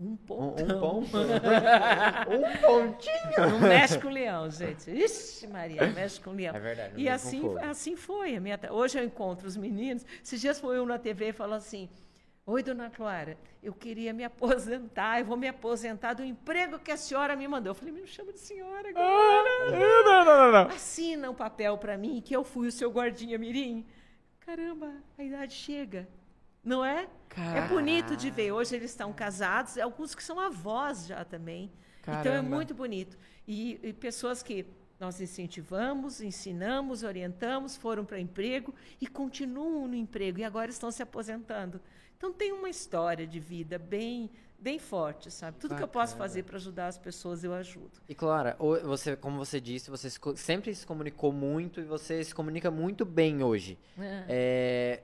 Um ponto. um ponto. um pontinho. Não mexe com o leão, gente. Ixi, Maria, não mexe com o leão. É verdade, E assim, assim foi. A minha, hoje eu encontro os meninos. Esses dias foi um na TV e falou assim: Oi, dona Clara, eu queria me aposentar, eu vou me aposentar do emprego que a senhora me mandou. Eu falei, me chama de senhora agora. Ah, não, não, não, não. Assina um papel para mim que eu fui o seu guardinha mirim. Caramba, a idade chega. Não é? É bonito de ver. Hoje eles estão casados, alguns que são avós já também. Então é Caramba. muito bonito. E, e pessoas que nós incentivamos, ensinamos, orientamos, foram para emprego e continuam no emprego e agora estão se aposentando. Então tem uma história de vida bem, bem forte, sabe? Tudo que eu posso Bacana. fazer para ajudar as pessoas, eu ajudo. E Clara, você, como você disse, você sempre se comunicou muito e você se comunica muito bem hoje. É,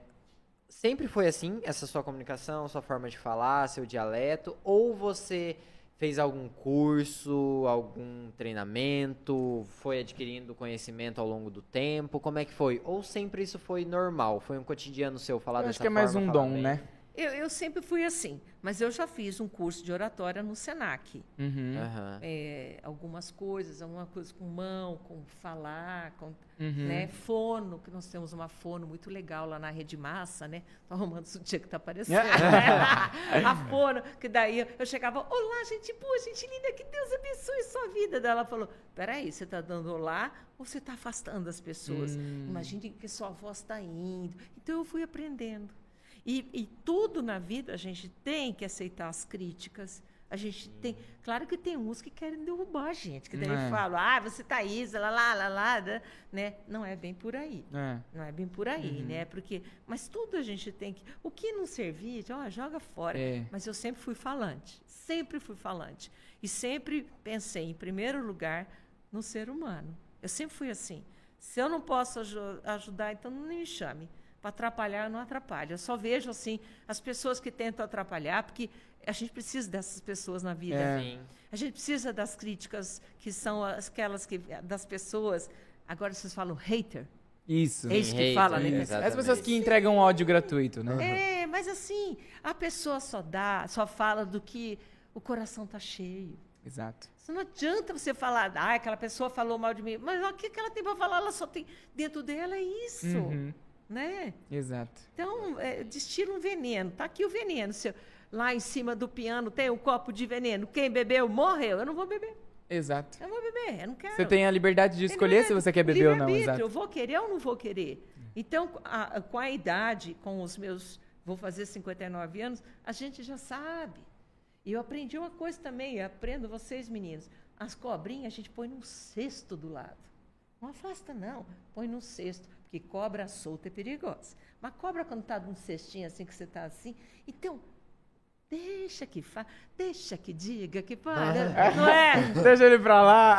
sempre foi assim, essa sua comunicação, sua forma de falar, seu dialeto? Ou você fez algum curso, algum treinamento, foi adquirindo conhecimento ao longo do tempo? Como é que foi? Ou sempre isso foi normal? Foi um cotidiano seu falar Eu dessa acho que é mais forma, um dom, bem? né? Eu, eu sempre fui assim, mas eu já fiz um curso de oratória no Senac. Uhum. Aham. É, algumas coisas, alguma coisa com mão, com falar, com Uhum. né, fono, que nós temos uma fono muito legal lá na Rede Massa, né? Tô arrumando o dia que tá aparecendo. a fono, que daí eu chegava, olá, gente boa, gente linda, que Deus abençoe sua vida. Daí ela falou, peraí, você tá dando olá ou você tá afastando as pessoas? Hum. Imagine que sua voz está indo. Então eu fui aprendendo. E, e tudo na vida a gente tem que aceitar as críticas. A gente tem. Claro que tem uns que querem derrubar a gente, que daí É. falam, ah, você tá isso, lá, lá, lá, lá, né? né? Não é bem por aí. É. Não é bem por aí, Uhum. né? Porque, mas tudo a gente tem que. O que não servir, ó, joga fora. É. Mas eu sempre fui falante, sempre fui falante. E sempre pensei, em primeiro lugar, no ser humano. Eu sempre fui assim. Se eu não posso aju- ajudar, então não me chame. Para atrapalhar, eu não atrapalho. Eu só vejo, assim, as pessoas que tentam atrapalhar, porque a gente precisa dessas pessoas na vida. É. A gente precisa das críticas que são aquelas que das pessoas. Agora vocês falam hater. Isso. É isso que Hate, fala, né? é, As pessoas que entregam ódio gratuito, né? É, mas assim, a pessoa só dá, só fala do que o coração tá cheio. Exato. Isso não adianta você falar, ah, aquela pessoa falou mal de mim. Mas o que que ela tem para falar? Ela só tem. Dentro dela é isso. Uhum. Né? Exato. Então, é, destila um veneno. Tá aqui o veneno. Se lá em cima do piano tem um copo de veneno. Quem bebeu, morreu. Eu não vou beber. Exato. Eu não vou beber. Eu não quero. Você tem a liberdade de escolher se livre- você quer beber ou não, exato. Eu vou querer ou não vou querer. Então, a- a- com a idade, com os meus. Vou fazer 59 anos, a gente já sabe. E eu aprendi uma coisa também, eu aprendo vocês, meninos. As cobrinhas a gente põe num cesto do lado. Não afasta, não. Põe num cesto. Porque cobra solta é perigosa. Mas cobra, quando está num cestinho assim, que você está assim. Então, deixa que fa... deixa que diga, que para. Não é? Deixa ele pra lá.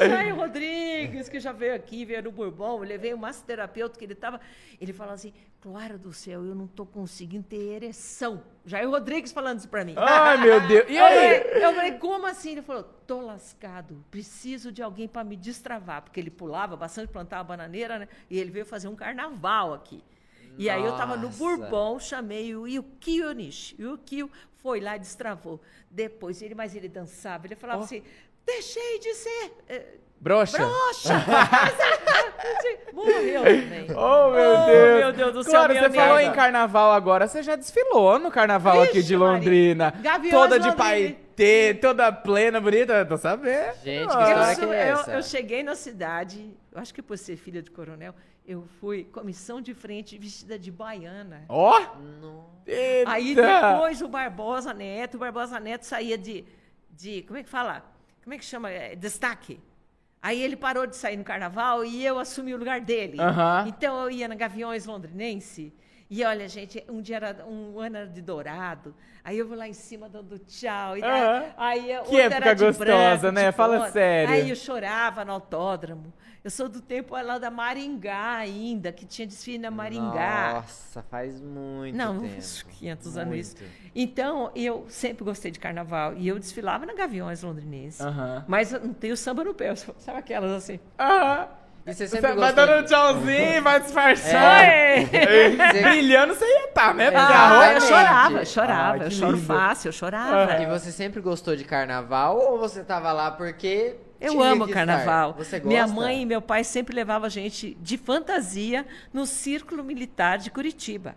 É, Jair Rodrigues, que já veio aqui, veio no Bourbon, eu levei um massoterapeuta que ele estava. Ele falou assim: Clara do céu, eu não estou conseguindo ter ereção. Jair Rodrigues falando isso para mim. Ai, meu Deus. E Eu aí? falei, eu falei, como assim? Ele falou, tô lascado, preciso de alguém para me destravar, porque ele pulava bastante, plantava bananeira, né? E ele veio fazer um carnaval aqui. E aí eu tava no. Bourbon, chamei o Yukio Nishi. O Yukio foi lá e destravou. Depois, ele, mas ele dançava, ele falava Ó. assim, deixei de ser eh, Broxa. broxa. Morreu também. Oh, meu Oh, Deus. meu Deus do céu, Claro, você falou em carnaval agora. Você já desfilou no carnaval aqui Vixe, de Maria. Londrina. Gaviões toda de paetê, toda plena, bonita. Eu tô sabendo. Gente, que história Eu, que é eu- essa? eu cheguei na cidade, eu acho que por ser filha de coronel, eu fui comissão de frente vestida de baiana. Ó. Não. Eita. Aí depois o Barbosa Neto, o Barbosa Neto saía de, de como é que fala? Como é que chama? É, destaque. Aí ele parou de sair no carnaval e eu assumi o lugar dele. Então eu ia na Gaviões Londrinense. E olha, gente, um dia era um ano era de dourado. Aí eu vou lá em cima dando tchau. E daí, Aham. aí Que época era de gostosa, branco, né? Fala sério. Aí eu chorava no autódromo. Eu sou do tempo lá da Maringá ainda, que tinha desfile na Maringá. Nossa, faz muito Não, tempo. uns 500 anos isso. Muito. Então, eu sempre gostei de carnaval. E eu desfilava na Gaviões Londrinense. Mas não tenho samba no pé. Sabe aquelas assim? Aham. E você sempre vai gostou dando um de... tchauzinho, vai disfarçando. Oi! Brilhando você ia estar, né? Porque a Ah, roupa- eu Exatamente. chorava, eu chorava. Ah, eu que choro lindo. fácil, eu chorava. E você sempre gostou de carnaval ou você tava lá porque Eu tinha amo que carnaval. Você gosta? Minha mãe e meu pai sempre levavam a gente de fantasia no Círculo Militar de Curitiba.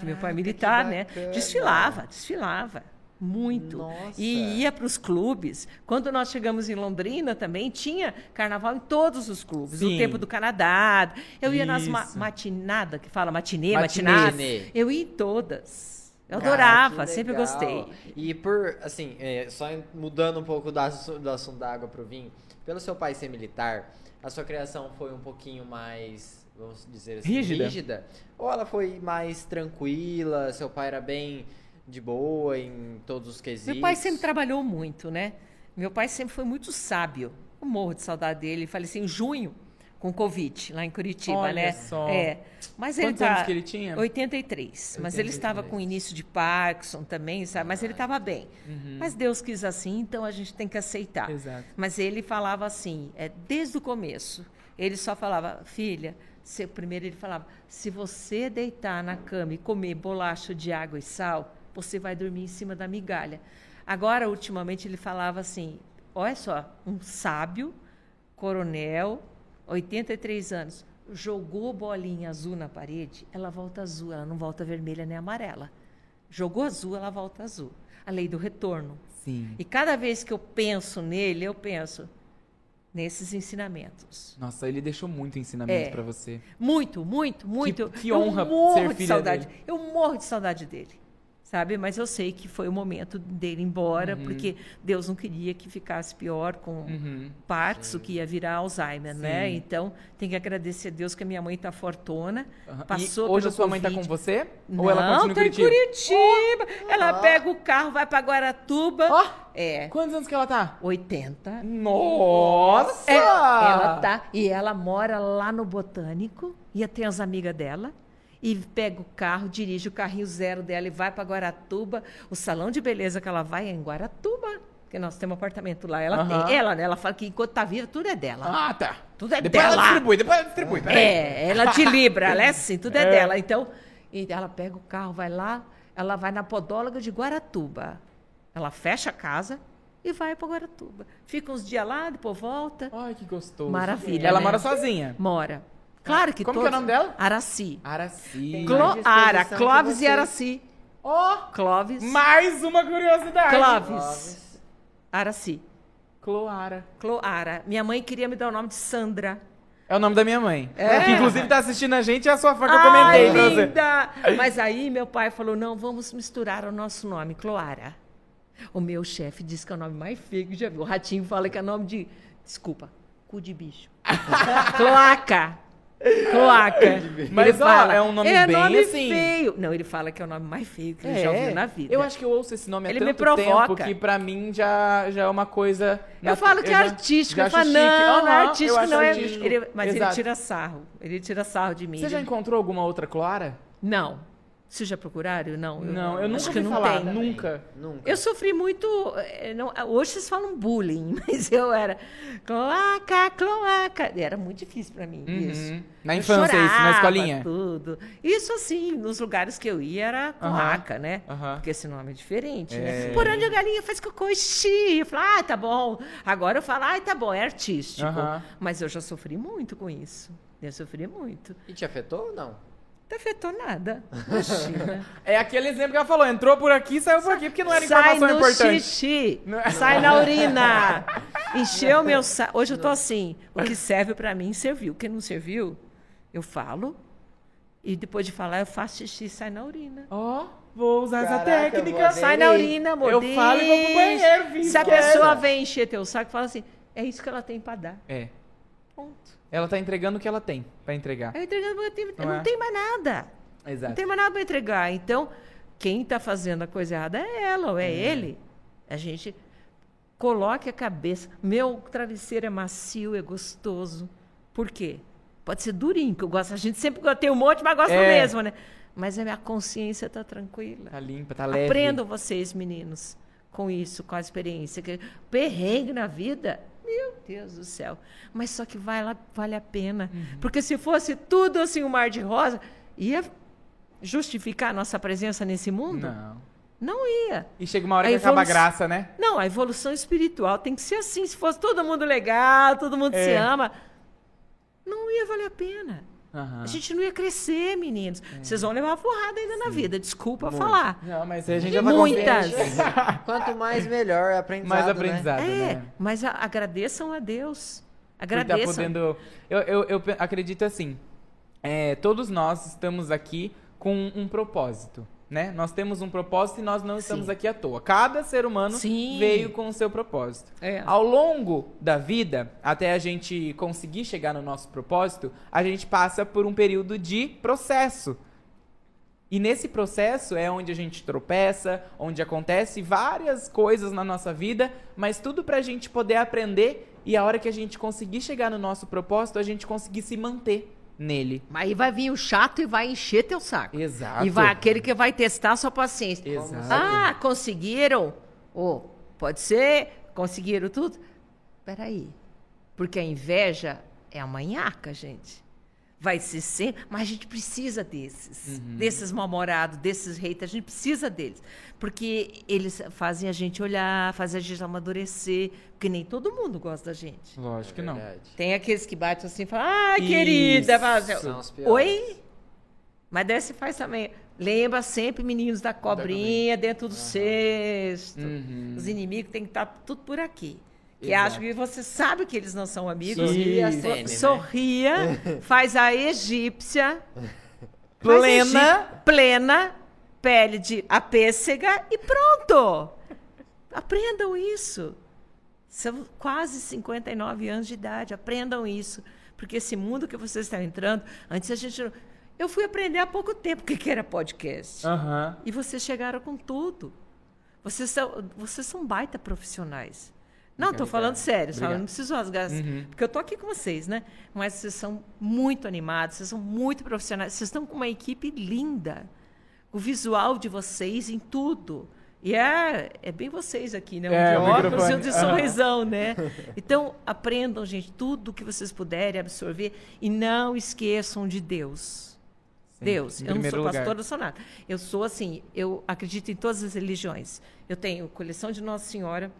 que meu pai é Caraca, militar, que né? bacana. Desfilava, desfilava. Muito. Nossa. E ia para os clubes. Quando nós chegamos em Londrina também, tinha carnaval em todos os clubes. Sim. No tempo do Canadá. Eu ia nas ma Isso. matinada, que fala matinê, matinada. Eu ia em todas. Eu adorava, sempre gostei. E por, assim, é, só mudando um pouco do assu- do assunto da água pro vinho, pelo seu pai ser militar, a sua criação foi um pouquinho mais, vamos dizer assim, Rígida. Ou ela foi mais tranquila, seu pai era bem de boa em todos os quesitos? Meu pai sempre trabalhou muito, né? Meu pai sempre foi muito sábio. Eu morro de saudade dele. Ele faleceu em junho com Covid, lá em Curitiba, Olha né? só. É. Mas ele Quantos tá... anos que ele tinha? 83. Mas ele estava com início de Parkinson também, sabe? Mas ele estava bem. Mas Deus quis assim, então a gente tem que aceitar. Uhum. Exato. Mas ele falava assim, é, desde o começo. Ele só falava, filha, se, primeiro ele falava, se você deitar na cama e comer bolacha de água e sal, você vai dormir em cima da migalha. Agora, ultimamente, ele falava assim, olha só, um sábio, coronel, 83 anos, jogou bolinha azul na parede, ela volta azul, ela não volta vermelha nem amarela. Jogou azul, ela volta azul. A lei do retorno. Sim. E cada vez que eu penso nele, eu penso nesses ensinamentos. Nossa, ele deixou muito ensinamento É. pra você. Muito, muito, muito. que eu honra morro ser de filha saudade. dele. Eu morro de saudade dele. Sabe? Mas eu sei que foi o momento dele ir embora, porque Deus não queria que ficasse pior com Uhum. Parkinson, que ia virar Alzheimer, né? Sim. Então, tem que agradecer a Deus que a minha mãe está fortona. Aham. Passou e hoje a sua mãe tá com você? Não, Ou ela continua tá em Curitiba? Curitiba. Ela pega o carro, vai para Guaratuba. Ó. É. Quantos anos que ela tá? 80. Nossa! É, ela tá. E ela mora lá no Botânico. E tem as amigas dela. E pega o carro, dirige o carrinho zero dela e vai para Guaratuba. O salão de beleza que ela vai é em Guaratuba. Porque nós temos um apartamento lá. Ela tem. Ela, né? Ela fala que enquanto tá viva, tudo é dela. Ah, tá. Tudo é depois dela. ela distribui, depois ela distribui. peraí. É, ela de Libra, ela é assim, tudo é, É. dela. Então, e ela pega o carro, vai lá, ela vai na podóloga de Guaratuba. Ela fecha a casa e vai para Guaratuba. Fica uns dias lá, depois volta. Ai, que gostoso. Maravilha, Ela né? mora sozinha. Mora. Claro que Como que é o todos- nome dela? Araci. Araci. Clo- Ara, Clóvis e. Araci. Ó, Clóvis. mais uma curiosidade. Clóvis. Araci. Cloara. Cloara. Minha mãe queria me dar o nome de Sandra. É o nome da minha mãe. É? Que inclusive tá assistindo a gente e é a sua fã que eu comentei Ai, pra você. linda! Mas aí meu pai falou: não, vamos misturar o nosso nome, Cloara. O meu chefe disse que é o nome mais feio que já viu. O ratinho fala que é nome de. Desculpa, cu de bicho. Cloaca. Cloaca. Mas, Ele ó, é um nome é bem nome assim." feio. Não, ele fala que é o nome mais feio que ele já ouviu na vida. Eu acho que eu ouço esse nome há Ele tanto me provoca. tempo que pra mim já, já é uma coisa... Eu nat- falo que é artístico. já Eu falo, acho chique. não, não é artístico, não é. artístico. Ele- mas Exato. ele tira sarro. Ele tira sarro de mim. Você já encontrou alguma outra Clara? Não. Vocês já procuraram? Não. Não, eu nunca acho que ouvi não falar, tem. nunca. Nunca. Eu sofri muito. eh, não- hoje vocês falam bullying, mas eu era cloaca, cloaca. Era muito difícil para mim isso. Uhum. Na Eu infância, isso, na chorava, escolinha? Tudo. Isso assim, nos lugares que eu ia era cloaca, né? aham. Porque esse nome é diferente, É. né? Por onde a galinha faz cocô, xixi. Eu falo, ah, tá bom. Agora eu falo, ah, tá bom, é artístico. Mas eu já sofri muito com isso. Eu sofri muito. E te afetou ou não? Não afetou nada. Imagina. É aquele exemplo que ela falou, entrou por aqui, saiu por aqui, porque não era Sai informação no importante. xixi, Não- sai na urina. Encheu meu saco. Hoje eu tô assim. O que serve pra mim serviu. O que não serviu, eu falo. E depois de falar, eu faço xixi e sai na urina. Ó, vou usar essa Caraca, técnica. vou Sai na urina, amor. Eu falo e vou pro banheiro, Se a pessoa vem encher teu saco, fala assim: é isso que ela tem pra dar. É, Ponto. Ela tá entregando o que ela tem pra entregar. Aí entregando, eu tenho- Não não é? tem mais nada. Não Exato. tem mais nada pra entregar. Então, quem está fazendo a coisa errada é ela ou é ele. A gente coloque a cabeça. Meu travesseiro é macio, é gostoso. Por quê? Pode ser durinho, que eu gosto. A gente sempre tem um monte, mas gosta do É. mesmo, né? Mas a minha consciência está tranquila. Tá limpa, tá leve. Aprendam vocês, meninos, com isso, com a experiência. Que perrengue na vida, meu Deus do céu. Mas só que vai lá, vale a pena. Uhum. Porque se fosse tudo assim, um mar de rosa, ia justificar a nossa presença nesse mundo? Não. Não ia. E chega uma hora A que acaba a evolu- graça, né? Não, a evolução espiritual tem que ser assim. Se fosse todo mundo legal, todo mundo se É. ama, não ia valer a pena. Aham. A gente não ia crescer, meninos. É. Vocês vão levar uma porrada ainda na vida. Desculpa falar. Não, mas a gente já tá Muitas. Quanto mais melhor é aprendizado, Mais né? aprendizado, É, né? mas a- agradeçam a Deus. Tá Agradeçam. podendo... Eu, eu, eu acredito assim, é, todos nós estamos aqui com um propósito, né? Nós temos um propósito e nós não estamos Sim. aqui à toa. Cada ser humano Sim. veio com o seu propósito. É. Ao longo da vida, até a gente conseguir chegar no nosso propósito, a gente passa por um período de processo. E nesse processo é onde a gente tropeça, onde acontece várias coisas na nossa vida, mas tudo pra gente poder aprender e a hora que a gente conseguir chegar no nosso propósito, a gente conseguir se manter nele. Mas aí vai vir o chato e vai encher teu saco. Exato. E vai aquele que vai testar a sua paciência. Exato. Ah, conseguiram? Ô, pode ser? Conseguiram tudo? Peraí. Porque a inveja é a manhaca, gente. Vai ser sempre. Mas a gente precisa desses. Uhum. Desses mal-humorados, desses haters. A gente precisa deles. Porque eles fazem a gente olhar, fazem a gente amadurecer. Porque nem todo mundo gosta da gente. Lógico que não. Verdade. Tem aqueles que batem assim e falam, ah, Isso. querida. Piores. Oi? Mas desse faz também. Lembra sempre, meninos da cobrinha, dentro do cesto. Uhum. Os inimigos têm que estar tudo por aqui. Que Exato. acham que você sabe que eles não são amigos. Sorria Isso. sempre, né? Sorria, faz a egípcia. Plena. plena, pele de a pêssega e pronto. Aprendam isso. São quase 59 anos de idade. Aprendam isso. Porque esse mundo que vocês estão entrando, antes a gente. Eu fui aprender há pouco tempo o que era podcast. Aham. E vocês chegaram com tudo. Vocês são, vocês são baita profissionais. Não, estou falando sério, sabe? Não preciso rasgar. Uhum. Porque eu tô aqui com vocês, né? Mas vocês são muito animados, vocês são muito profissionais. Vocês estão com uma equipe linda. O visual de vocês em tudo. E é, é bem vocês aqui, né? Um É, de o óculos e um de sorrisão, né? Então, aprendam, gente, tudo que vocês puderem absorver e não esqueçam de Deus. Sim, Deus. Eu não sou lugar. pastora, não sou nada. Eu sou assim, eu acredito em todas as religiões. Eu tenho coleção de Nossa Senhora.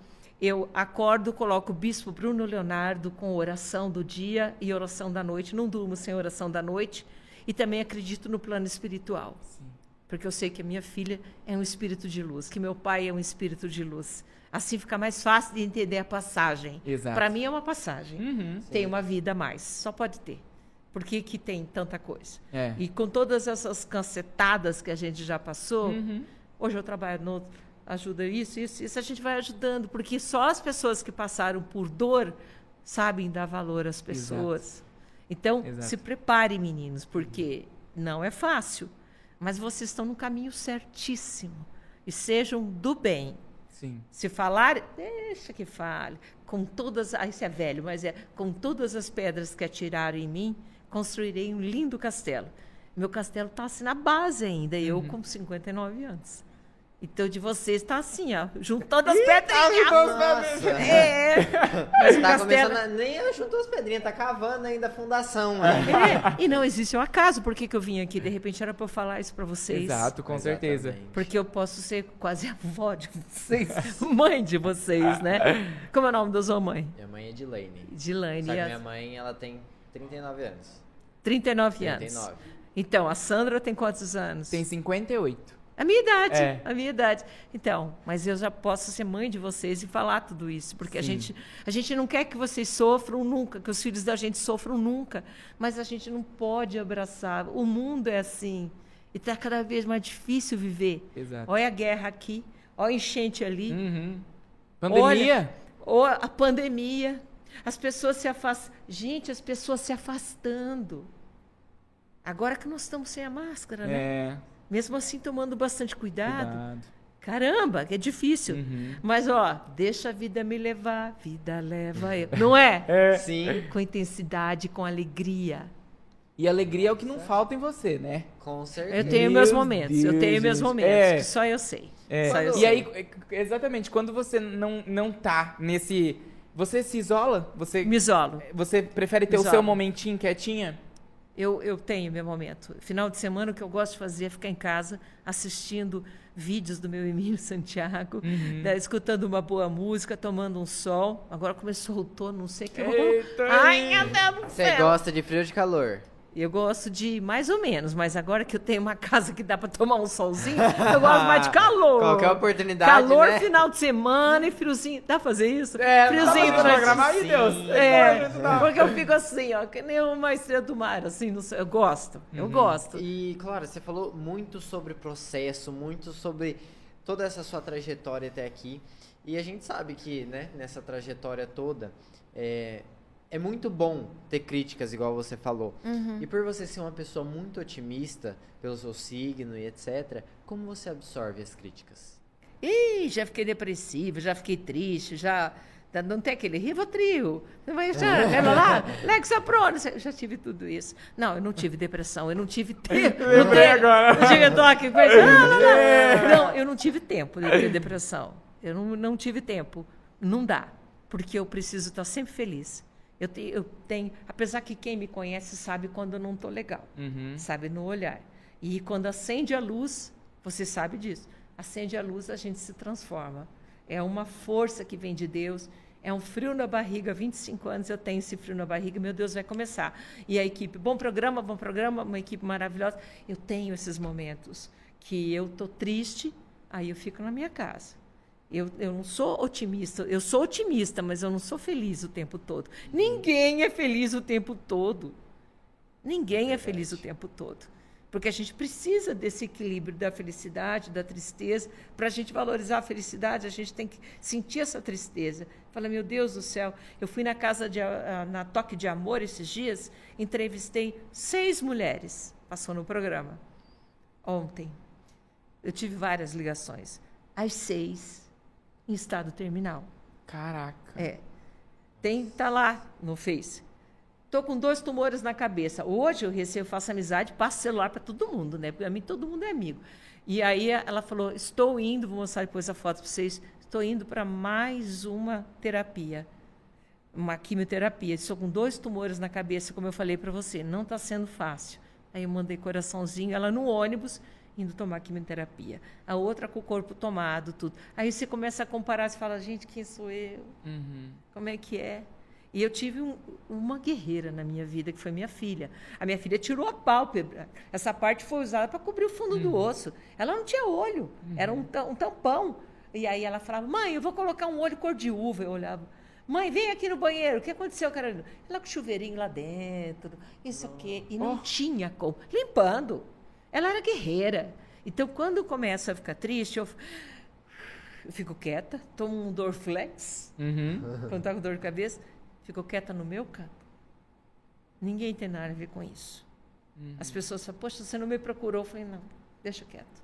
Eu acordo, coloco o bispo Bruno Leonardo com oração do dia e oração da noite. Não durmo sem oração da noite. E também acredito no plano espiritual. Porque eu sei que a minha filha é um espírito de luz, que meu pai é um espírito de luz. Assim fica mais fácil de entender a passagem. Exato. Para mim é uma passagem. Uhum. Tem uma vida a mais. Só pode ter. Por que, que tem tanta coisa? É. E com todas essas cancetadas que a gente já passou, Uhum. hoje eu trabalho no ajuda isso, isso, isso, a gente vai ajudando, porque só as pessoas que passaram por dor sabem dar valor às pessoas. Então, Exato. se preparem, meninos, porque não é fácil, mas vocês estão no caminho certíssimo. E sejam do bem. Sim. Se falar, deixa que fale. Com todas, ah, isso é velho, mas é com todas as pedras que atiraram em mim, construirei um lindo castelo. Meu castelo está assim na base ainda, eu Uhum. com 59 anos. Então de vocês está assim, ó, juntando as pedras. Nossa. É, mas Tá castelo. começando a... Nem juntou as pedrinhas, tá cavando ainda a fundação. né? É, e não existe um acaso. Por que, que eu vim aqui? De repente era para eu falar isso para vocês. Exato, com certeza. Exatamente. Porque eu posso ser quase avó de vocês, mãe de vocês, né? Como é o nome da sua mãe? Minha mãe é de Lane. Dilane. Só que e a- minha mãe, ela tem 39 anos. 39 anos. 39. Então, a Sandra tem quantos anos? Tem 58. A minha idade, É. a minha idade. Então, mas eu já posso ser mãe de vocês e falar tudo isso, porque a gente, a gente não quer que vocês sofram nunca, que os filhos da gente sofram nunca, mas a gente não pode abraçar. O mundo é assim e está cada vez mais difícil viver. Exato. Olha a guerra aqui, olha a enchente ali, Uhum. Pandemia? ou a pandemia, as pessoas se afastam. Gente, as pessoas se afastando. Agora que nós estamos sem a máscara, né? É. Mesmo assim, tomando bastante cuidado. Cuidado. Caramba, que é difícil. Uhum. Mas, ó, deixa a vida me levar, vida leva eu. Não é? É. Sim, Com intensidade, com alegria. E alegria é o que não falta em você, né? com certeza. Eu tenho Meu meus momentos, eu Deus, tenho meus gente. momentos, É. que só eu sei. É. Só eu E sei. aí, exatamente, quando você não, não tá nesse. Você se isola? Você, Me isolo. você prefere ter o Isolo. seu momentinho quietinha? Eu, eu tenho meu momento. Final de semana, o que eu gosto de fazer é ficar em casa assistindo vídeos do meu Emílio Santiago, Uhum. né, escutando uma boa música, tomando um sol. Agora começou o outono, não sei o que. Eita! Ai, meu Deus do Você céu! gosta de frio ou de calor? Eu gosto de mais ou menos, mas agora que eu tenho uma casa que dá para tomar um solzinho, eu gosto mais de calor. Qualquer oportunidade, Calor, né? final de semana e friozinho. Dá pra fazer isso? É, friozinho tá durante- programa, ai, Deus. É, não. porque eu fico assim, ó, que nem uma estrela do mar, assim, sei, eu gosto, eu gosto. E, Clara, você falou muito sobre processo, muito sobre toda essa sua trajetória até aqui. E a gente sabe que, né, nessa trajetória toda, é, é muito bom ter críticas, igual você falou. E por você ser uma pessoa muito otimista, pelo seu signo e etc., como você absorve as críticas? Ih, já fiquei depressiva, já fiquei triste, já. Não tem aquele Rivotril, mas já, ela lá, Lexaprona, eu já tive tudo isso. Não, eu não tive depressão, eu não tive tempo. Não, Lembrei tem- agora. não tive toque, coisa. Não, não, não. Não, eu não tive tempo de ter depressão. Eu não, não tive tempo. Não dá, porque eu preciso estar sempre feliz. Eu, te- eu tenho, apesar que quem me conhece sabe quando eu não estou legal Uhum. sabe, no olhar. E quando acende a luz, você sabe disso. Acende a luz, a gente se transforma. É uma força que vem de Deus. É um frio na barriga, 25 anos eu tenho esse frio na barriga, meu Deus, vai começar. E a equipe, bom programa, bom programa, uma equipe maravilhosa. Eu tenho esses momentos que eu tô triste, aí eu fico na minha casa. Eu, eu não sou otimista, eu sou otimista, mas eu não sou feliz o tempo todo. Ninguém é feliz o tempo todo. Ninguém é feliz o tempo todo. Porque a gente precisa desse equilíbrio da felicidade, da tristeza. Para a gente valorizar a felicidade, a gente tem que sentir essa tristeza. Fala, meu Deus do céu, eu fui na casa de, ah, na Toque de Amor esses dias, entrevistei seis mulheres, passou no programa, ontem. Eu tive várias ligações. As seis em estado terminal. Caraca. É. Tem, tá lá no Face. Tô com dois tumores na cabeça. Hoje eu recebo, faço amizade, passo celular para todo mundo, né? Porque a mim todo mundo é amigo. E aí ela falou: estou indo, vou mostrar depois a foto para vocês. Estou indo para mais uma terapia, uma quimioterapia. Estou com dois tumores na cabeça, como eu falei para você. Não está sendo fácil. Aí eu mandei coraçãozinho, ela no ônibus indo tomar quimioterapia. A outra com o corpo tomado, tudo. Aí você começa a comparar, você fala, gente, quem sou eu? Uhum. Como é que é? E eu tive um, uma guerreira na minha vida, que foi minha filha. A minha filha tirou a pálpebra. Essa parte foi usada para cobrir o fundo do osso. Ela não tinha olho, era um, um tampão. E aí ela falava, mãe, eu vou colocar um olho cor de uva. Eu olhava, mãe, vem aqui no banheiro. O que aconteceu, Carolina? Ela com chuveirinho lá dentro, isso aqui. E não tinha como. Limpando. Ela era guerreira. Então, quando eu começo a ficar triste, eu, eu fico quieta, tomo um Dorflex Uhum. quando tá com dor de cabeça, fico quieta no meu canto. Ninguém tem nada a ver com isso. As pessoas falam, poxa, você não me procurou. Eu falei, não, deixa quieto.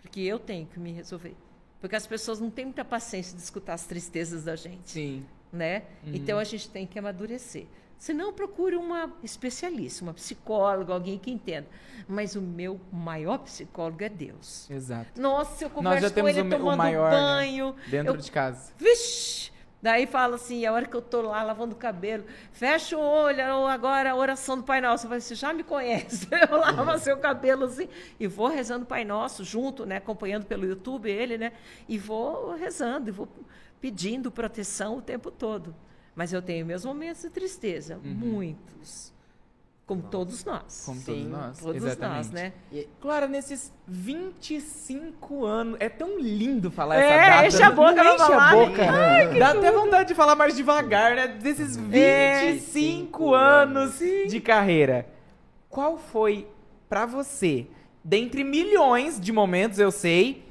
Porque eu tenho que me resolver. Porque as pessoas não têm muita paciência de escutar as tristezas da gente, Sim. né? Então a gente tem que amadurecer. Se não, procure uma especialista, uma psicóloga, alguém que entenda. Mas o meu maior psicólogo é Deus. Exato. Nossa, eu Nós converso já com temos ele o, tomando maior né? banho. dentro eu de casa. Vixe! Daí fala assim, a hora que eu tô lá lavando o cabelo, fecha o olho, ou agora a oração do Pai Nosso. Eu você já me conhece. Eu lavo seu cabelo assim e vou rezando o Pai Nosso junto, né? Acompanhando pelo YouTube ele, né? E vou rezando, e vou pedindo proteção o tempo todo. Mas eu tenho meus momentos de tristeza, muitos. Como todos nós. Como Sim, todos nós. Todos Exatamente. nós, né? Clara, nesses 25 anos. É tão lindo falar É, essa data. enche a boca não enche a boca. né? Dá até vontade de falar mais devagar, né? Desses 25 25 anos de carreira. Qual foi, pra você, dentre milhões de momentos, eu sei,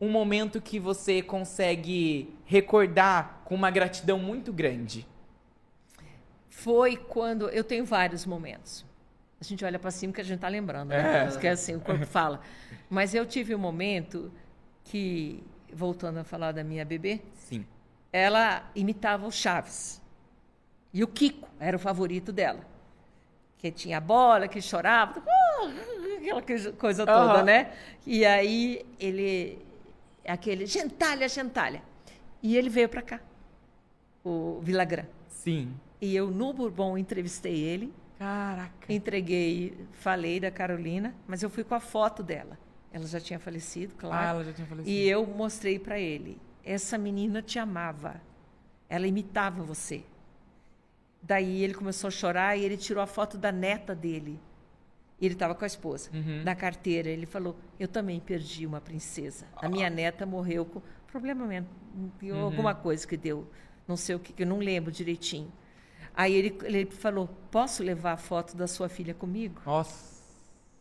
um momento que você consegue recordar com uma gratidão muito grande? foi quando eu tenho vários momentos. A gente olha para cima que a gente tá lembrando, né? É. Porque assim, o corpo fala. Mas eu tive um momento que, voltando a falar da minha bebê, Sim. ela imitava o Chaves. E o Kiko era o favorito dela. Que tinha a bola, que chorava, aquela coisa- toda, Aham. né? E aí ele, aquele, gentalha, gentalha. E ele veio para cá, o Villagrán. Sim. E eu, no Bourbon, entrevistei ele, Caraca. entreguei, falei da Carolina, mas eu fui com a foto dela. Ela já tinha falecido, Ah, claro. ela já tinha falecido. e eu mostrei para ele. Essa menina te amava. Ela imitava você. Daí ele começou a chorar e ele tirou a foto da neta dele. Ele estava com a esposa. Uhum. Na carteira, ele falou: Eu também perdi uma princesa. A minha neta morreu com problema men- Uhum. alguma coisa que deu. Não sei o que, que eu não lembro direitinho. Aí ele, ele falou: Posso levar a foto da sua filha comigo? Nossa.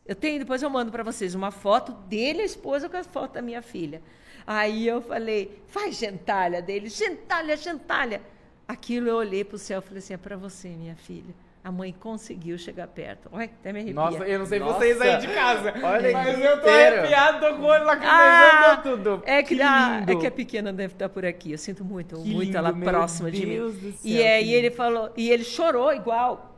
Eu tenho, depois eu mando para vocês uma foto dele, a esposa, com a foto da minha filha. Aí eu falei, faz gentalha dele, gentalha, gentalha. Aquilo eu olhei para o céu e falei assim, é para você, minha filha. A mãe conseguiu chegar perto. Olha, até me arrepia. Nossa, eu não sei Nossa. vocês aí de casa. Olha mas que eu tô inteiro. arrepiado, tô com o olho Ah, lacrimejando tudo. É que, que a, lindo. é que a pequena deve estar por aqui. Eu sinto muito, Que muito lindo, ela próxima de mim. Deus do céu, e aí ele falou, e ele chorou igual.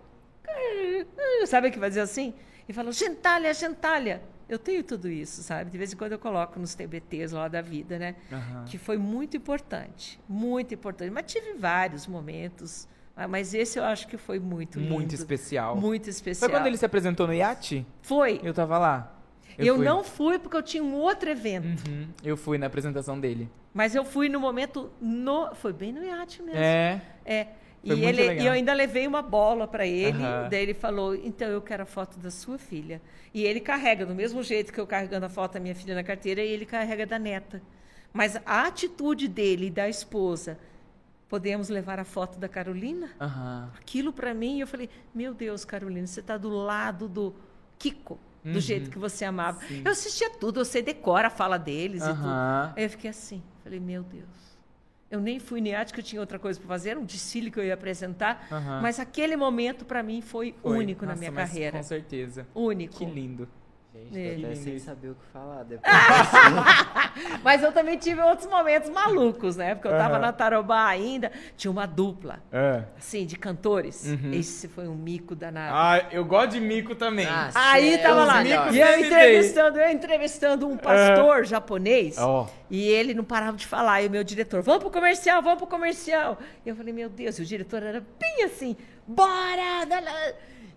Sabe o que vai dizer assim? E falou, gentalha, gentalha. Eu tenho tudo isso, sabe? De vez em quando eu coloco nos TBTs lá da vida, né? Aham. Que foi muito importante, muito importante. Mas tive vários momentos, ah, mas esse eu acho que foi muito lindo. Muito especial. Muito Foi especial. quando ele se apresentou no iate? Foi. Eu tava lá. Eu, fui. não fui porque eu tinha um outro evento. Uhum, Eu fui na apresentação dele. Mas eu fui no momento no. Foi bem no iate mesmo. É. É. Foi E, ele, legal. e eu ainda levei uma bola para ele. Aham. Daí ele falou: então eu quero a foto da sua filha. E ele carrega, do mesmo jeito que eu carregando a foto da minha filha na carteira, e ele carrega da neta. Mas a atitude dele e da esposa, podemos levar a foto da Carolina? Aham. Aquilo para mim, eu falei: meu Deus, Carolina, você está do lado do Kiko. Do Uhum. jeito que você amava. Sim. Eu assistia tudo, sei decora a fala deles e tudo. Aí eu fiquei assim, falei, meu Deus. Eu nem fui que eu tinha outra coisa para fazer, era um desfile que eu ia apresentar, mas aquele momento para mim foi, Foi. único na Nossa, minha mas carreira. Com certeza. Único. Que lindo. Gente, É. tô até sem saber o que falar depois. Mas eu também tive outros momentos malucos, né? Porque eu tava Aham. na Tarobá ainda, tinha uma dupla, É. assim, de cantores. Uhum. Esse foi um mico danado. Ah, eu gosto de mico também. Ah, Aí cê tava é lá, e eu entrevistando, eu entrevistando um pastor japonês, Ó. e ele não parava de falar, e o meu diretor, vamos pro comercial, vamos pro comercial. E eu falei, meu Deus, e o diretor era bem assim, bora! dá lá."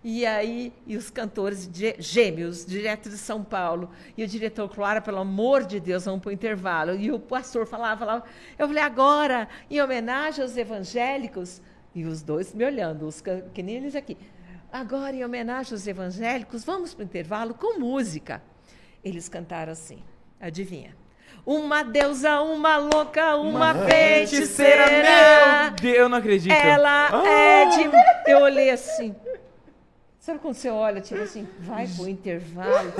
E aí, e os cantores gê- gêmeos, direto de São Paulo, e o diretor, Clara, pelo amor de Deus, vamos pro intervalo. E o pastor falava, falava, eu falei, agora, em homenagem aos evangélicos, e os dois me olhando, os can- que nem eles aqui. Agora, em homenagem aos evangélicos, vamos para o intervalo com música. Eles cantaram assim, adivinha? Uma deusa, uma louca, uma, feiticeira. meu Deus, eu não acredito. Ela Ah! é de. Eu olhei assim. Sabe quando você olha, tipo assim, vai pro intervalo?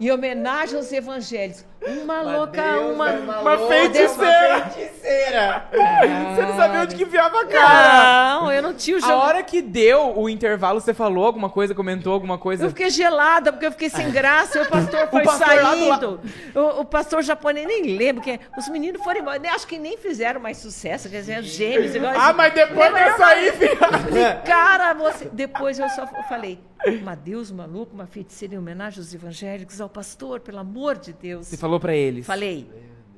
em homenagem aos evangélicos. Uma louca, uma. Uma feiticeira. feiticeira. Você não sabia onde que enfiava a cara. Não, eu não tinha o A jogo. hora que deu o intervalo, você falou alguma coisa, comentou alguma coisa? Eu fiquei gelada, porque eu fiquei sem graça, e o pastor foi pastor lá do saindo. O, o pastor japonês nem lembro, que os meninos foram embora. Acho que nem fizeram mais sucesso, quer dizer, gêmeos. Igual Ah, mas depois dessa aí, filha. Cara, você. Depois eu só falei, uma Deus maluco, uma feiticeira em homenagem aos evangélicos, ao pastor, pelo amor de Deus. Você falou pra eles. Falei.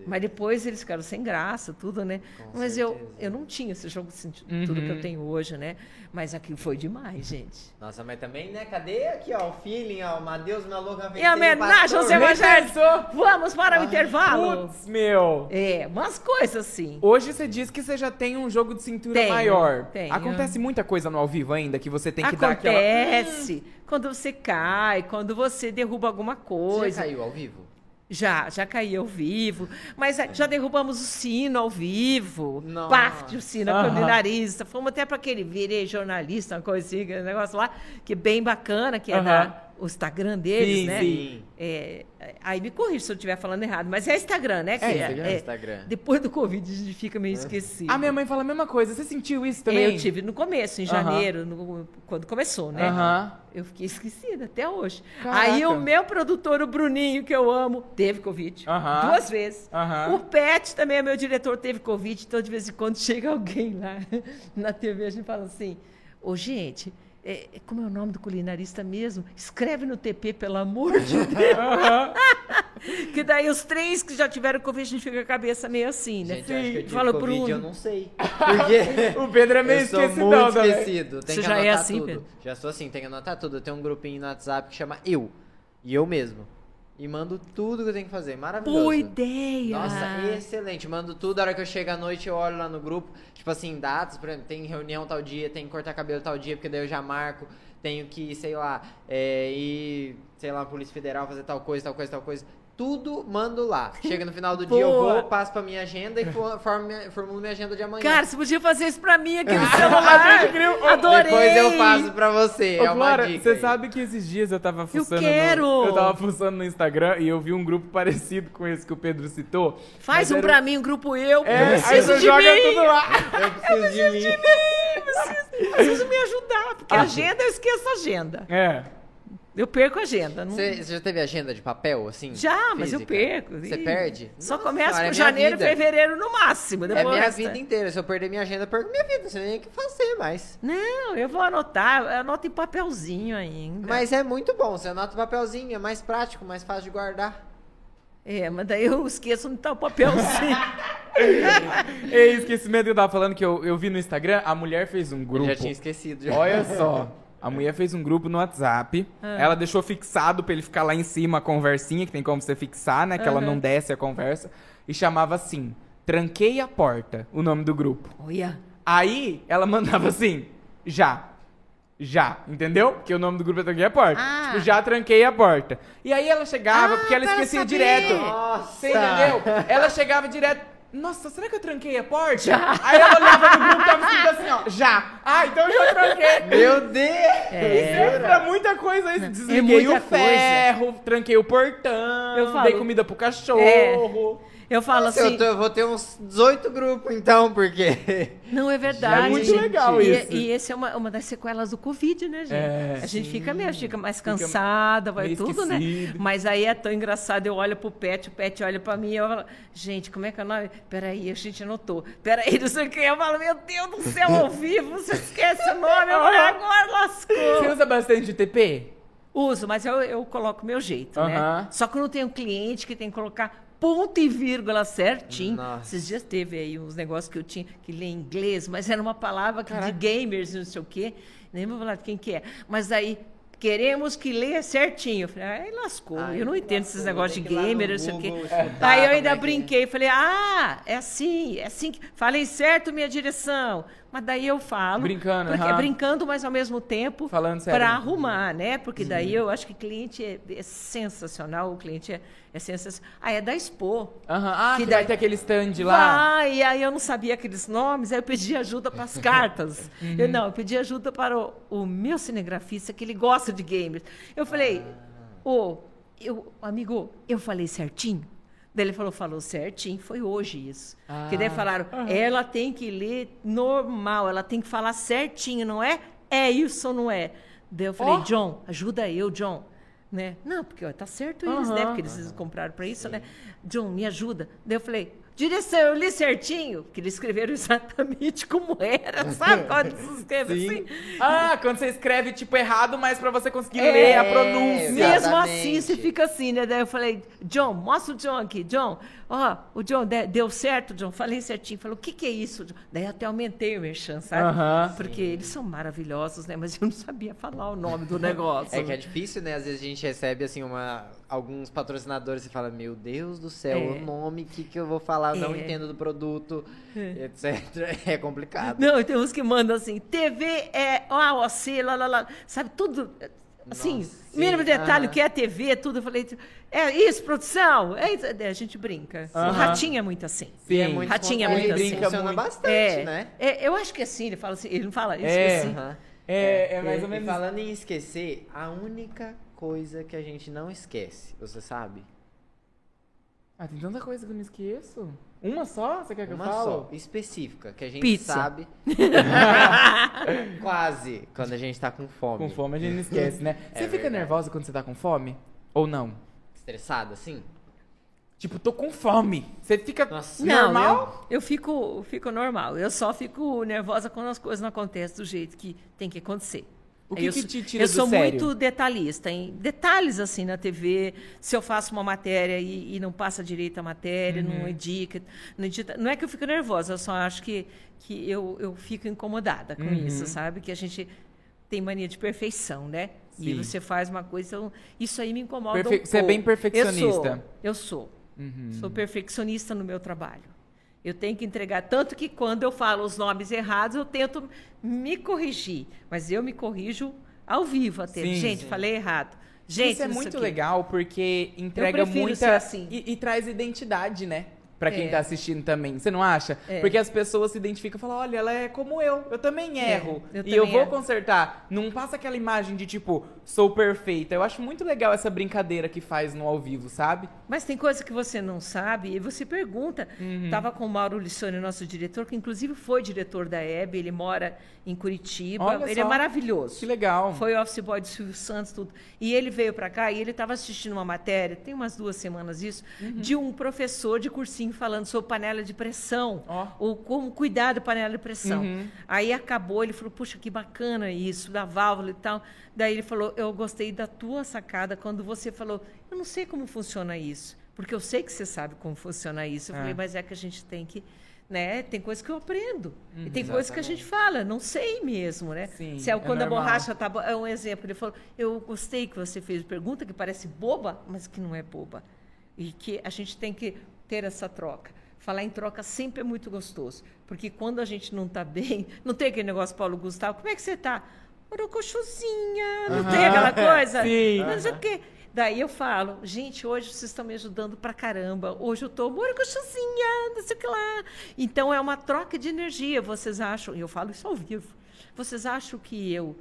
Mas depois eles ficaram sem graça, tudo, né? Mas eu, certeza. eu não tinha esse jogo de sentido, Uhum. tudo que eu tenho hoje, né? Mas aquilo foi demais, gente. Nossa, mas também, né? Cadê aqui, ó, o feeling, ó, uma Deus, uma louca Em feiticeira, homenagem aos pastor. evangélicos, pensou? vamos para o intervalo. Putz, meu. É, umas coisas assim. Hoje você diz que você já tem um jogo de cintura Tenho, maior. tenho. Acontece muita coisa no ao vivo ainda que você tem que dar aquela. Acontece quando você cai, quando você derruba alguma Você já coisa. caiu ao vivo? Já, já caí ao vivo. Mas ah, já derrubamos o sino ao vivo. Nossa. Parte o sino, a Aham. culinarista. Fomos até para aquele virei jornalista, uma coisa assim, aquele negócio lá, que é bem bacana, que é Aham. da, o Instagram deles, Sim, né? sim. É, aí me corrija se eu estiver falando errado, mas é Instagram, né? que Instagram, Instagram. Depois do Covid a gente fica meio esquecido. A minha mãe fala a mesma coisa. Você sentiu isso também? Eu tive no começo, em janeiro, no- quando começou, né? Aham. Eu fiquei esquecida até hoje. Caraca. Aí o meu produtor, o Bruninho, que eu amo, teve Covid. Aham. Duas vezes. O Pet também, meu diretor, teve Covid. Então, de vez em quando, chega alguém lá na TV, a gente fala assim, ô, gente... é, é- como é o nome do culinarista mesmo? Escreve no TP, pelo amor de Deus. que daí os três que já tiveram Covid, a gente fica com a cabeça meio assim, né? Gente, que eu Fala, Covid, Bruno. eu não sei. Porque... O Pedro é meio eu sou esquecidão muito também. esquecido. Tem Você que já é anotar assim, tudo. Pedro? Já sou assim, tem que anotar tudo. Eu tenho um grupinho no WhatsApp que chama Eu. E eu mesmo. E mando tudo que eu tenho que fazer. Maravilhoso. Boa ideia! Nossa, excelente. Mando tudo. A hora que eu chego à noite, eu olho lá no grupo. Tipo assim, datas, por exemplo, tem reunião tal dia, tem que cortar cabelo tal dia, porque daí eu já marco. Tenho que, sei lá, é, ir, sei lá, Polícia Federal, fazer tal coisa, tal coisa, tal coisa. Tudo mando lá. Chega no final do dia, eu vou, passo pra minha agenda e fo- formo minha- formulo minha agenda de amanhã. Cara, você podia fazer isso pra mim aqui no celular. Adorei. Depois eu faço pra você. Ô, é uma Clara, dica. você aí. sabe que esses dias eu tava fuçando. quero! No, eu tava fuçando no Instagram e eu vi um grupo parecido com esse que o Pedro citou. Faz um era- pra mim, um grupo eu. É, eu aí preciso você de joga mim. tudo lá. Eu preciso de mim. Eu preciso me ajudar, porque Ah. agenda eu esqueço a agenda. É. Eu perco a agenda. Não... Você, você já teve agenda de papel, assim? Já, mas eu física? perco. Você perde? Só Nossa começa senhora, com é minha janeiro, vida. fevereiro no máximo. É Depois minha resta- vida inteira. Se eu perder minha agenda, eu perco minha vida. Você nem tem o que fazer mais. Não, eu vou anotar. Eu anoto em papelzinho ainda. Mas é muito bom. Você anota o papelzinho, é mais prático, mais fácil de guardar. É, mas daí eu esqueço onde tá o papelzinho. É esquecimento que eu tava falando que eu, eu vi no Instagram, a mulher fez um Eu grupo. já tinha esquecido. já. Olha só. A mulher fez um grupo no WhatsApp. Ah. Ela deixou fixado pra ele ficar lá em cima a conversinha, que tem como você fixar, né? Que ela Aham. não desce a conversa. E chamava assim: Tranquei a porta, o nome do grupo. Olha. Aí ela mandava assim: Já. Já, entendeu? Porque o nome do grupo é Tranquei a Porta. Ah. Tipo, já tranquei a porta. E aí ela chegava, Ah, porque ela esquecia saber. direto. Nossa! Você entendeu? Ela chegava direto. Nossa, será que eu tranquei a porta? Aí ela olhava no grupo e tava escrito assim, ó. Já. Ah, então eu já tranquei. Meu Deus! Isso é pra muita coisa isso. Desliguei muita o ferro, tranquei o portão, Eu falo- dei comida pro cachorro. Eu falo Nossa, eu, assim. tô- eu vou ter uns 18 grupos, então, porque. Não é verdade. É muito gente. legal e, isso. E esse é uma, uma das sequelas do Covid, né, gente? É, a gente fica mesmo, fica mais Fica cansada, vai meio tudo, né? esquecido. Mas aí é tão engraçado, eu olho pro Pet, o Pet olha pra mim e eu falo, gente, como é que é o nome? Peraí, a gente anotou. Peraí, não sei o que. Eu falo, meu Deus do céu, ao vivo, você esquece o nome. Eu falo, agora lascou. Você usa bastante TP? Uso, mas eu, eu coloco o meu jeito, né? Só que eu não tenho cliente que tem que colocar ponto e vírgula certinho. Nossa. Esses dias teve aí uns negócios que eu tinha que ler em inglês, mas era uma palavra que de gamers e não sei o quê. Nem vou falar de quem que é. Mas aí, queremos que leia certinho. Eu falei, ai, lascou. Ai, eu não entendo lascou, esses negócios de gamer, não sei o quê. Aí eu ainda é que é. brinquei, falei, ah, é assim, é assim. que... Falei certo minha direção. Mas daí eu falo. Brincando, porque, aham. brincando, mas ao mesmo tempo Falando sério. para arrumar, né? Porque daí eu acho que cliente é, é sensacional, o cliente é, é sensacional. Ah, é da Expo. Aham. Ah, Que que, daí- vai ter aquele stand lá. Vai, e aí eu não sabia aqueles nomes, aí eu pedi ajuda para as cartas. Uhum. Eu não, eu pedi ajuda para o, o meu cinegrafista, que ele gosta de games. Eu falei, Ah. ô, eu, amigo, eu falei certinho? Daí ele falou, falou certinho, foi hoje isso. Que daí Ah. falaram, ela tem que ler normal, ela tem que falar certinho, não é? É isso ou não é? Daí eu falei, Ó. John, ajuda eu, John. Né? Não, porque ó, tá certo eles, né? Porque eles compraram para isso, né? John, me ajuda. Daí eu falei, direção, eu li certinho, porque eles escreveram exatamente como era, sabe? Quando se escreve Sim. assim. Ah, quando você escreve tipo errado, mas pra você conseguir É, ler a pronúncia. Mesmo Exatamente. assim, você fica assim, né? Daí eu falei, John, mostra o John aqui. John, ó, o John, de- deu certo, John? Falei certinho. Falou, o que que é isso, John? Daí até aumentei o merchan, sabe? Aham. Porque eles são maravilhosos, né? Mas eu não sabia falar o nome do negócio. É que é difícil, né? Às vezes a gente recebe, assim, uma, alguns patrocinadores e fala, meu Deus do céu, É. o nome, o que, que eu vou falar? Eu não É. entendo do produto, etc. É complicado. Não, e tem uns que mandam assim, TV é AOC, lá, lá, lá. Sabe, tudo. Assim, Nossa, sim, mínimo detalhe, o que é TV, tudo. Eu falei, é isso, produção? É isso. A gente brinca. O. Ratinho é muito assim. Sim. É muito Ratinho é muito ele assim. Funciona Muito. bastante, É, né? é, eu acho que é assim, ele fala assim, ele não fala isso, É. assim. Aham. É, é mais E- ou menos. Falando em esquecer, a única coisa que a gente não esquece, você sabe? Ah, tem tanta coisa que eu não esqueço. Uma só? Você quer que Uma eu falo? só, específica, que a gente Pizza. sabe. Quase, quando a gente tá com fome. Com fome a gente não esquece, né? É Você fica verdade. nervosa quando você tá com fome? Ou não? Estressada, assim? Tipo, tô com fome. Você fica Nossa. Não, normal? eu, eu fico, fico normal. Eu só fico nervosa quando as coisas não acontecem do jeito que tem que acontecer. O que eu que sou- te tira Eu do sou sério? muito detalhista em detalhes assim na TV. Se eu faço uma matéria e, e não passa direito a matéria, Uhum. não edita, não edita. Não é que eu fico nervosa, eu só acho que, que eu, eu fico incomodada com Uhum. isso, sabe? Que a gente tem mania de perfeição, né? E Sim. você faz uma coisa, então, isso aí me incomoda Perfe- um você é bem perfeccionista. Uhum. Eu sou. Eu sou. Sou perfeccionista no meu trabalho. Eu tenho que entregar. Tanto que quando eu falo os nomes errados, eu tento me corrigir. Mas eu me corrijo ao vivo até. Sim, Gente, sim. falei errado. Gente, Isso é não sei muito o quê. legal porque entrega muita assim. e, e traz identidade, né? Pra quem É. tá assistindo também. Você não acha? É. Porque as pessoas se identificam e falam: olha, ela é como eu. Eu também É, erro. eu e eu também vou erro. consertar. Não passa aquela imagem de tipo, sou perfeita. Eu acho muito legal essa brincadeira que faz no ao vivo, sabe? Mas tem coisa que você não sabe e você pergunta. Uhum. Tava com o Mauro Lissone, nosso diretor, que inclusive foi diretor da EB, ele mora em Curitiba. Olha ele só. é maravilhoso. Que legal. Foi office boy do Silvio Santos, tudo. E ele veio para cá e ele estava assistindo uma matéria, tem umas duas semanas isso, Uhum. de um professor de cursinho falando sobre panela de pressão, Ó. ou como cuidar da panela de pressão. Uhum. Aí acabou, ele falou, puxa, que bacana isso, da válvula e tal. Daí ele falou, eu gostei da tua sacada quando você falou, eu não sei como funciona isso, porque eu sei que você sabe como funciona isso. Eu É. falei, mas é que a gente tem que... Né? Tem coisas que eu aprendo. Uhum. e tem coisas que a gente fala, não sei mesmo, né? Sim, Se é é quando a normal. borracha tá é um exemplo. Ele falou: "Eu gostei que você fez pergunta que parece boba, mas que não é boba. E que a gente tem que ter essa troca. Falar em troca sempre é muito gostoso, porque quando a gente não está bem, não tem aquele negócio Paulo Gustavo, como é que você está? Orocochuzinha, não tem aquela coisa? Sim. Não sei o quê. Daí eu falo, gente, hoje vocês estão me ajudando pra caramba. Hoje eu tô morocochuzinha, não sei o que lá. Então é uma troca de energia. Vocês acham, e eu falo isso ao vivo. Vocês acham que eu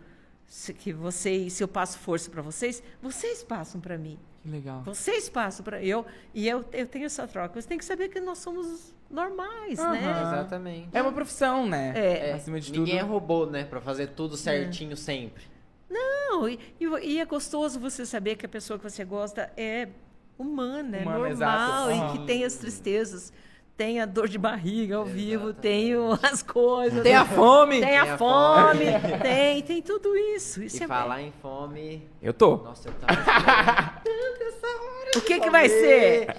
que vocês, se eu passo força para vocês, vocês passam para mim. Que legal. Vocês passam para eu e eu, eu tenho essa troca. Você tem que saber que nós somos normais, né? Aham. Exatamente. É uma profissão, né? É. Acima de Ninguém é tudo. robô, né? Pra fazer tudo certinho sempre. Não, e, e- é gostoso você saber que a pessoa que você gosta é humana, é Humana, normal exato. e que tem as tristezas. Tem a dor de barriga ao vivo, tem o- as coisas. Tem a fome. Tem a Tem a fome, tem, tem tudo isso. Isso e é falar em fome. Eu tô. Nossa, eu tava esperando essa hora. O que que vai ser?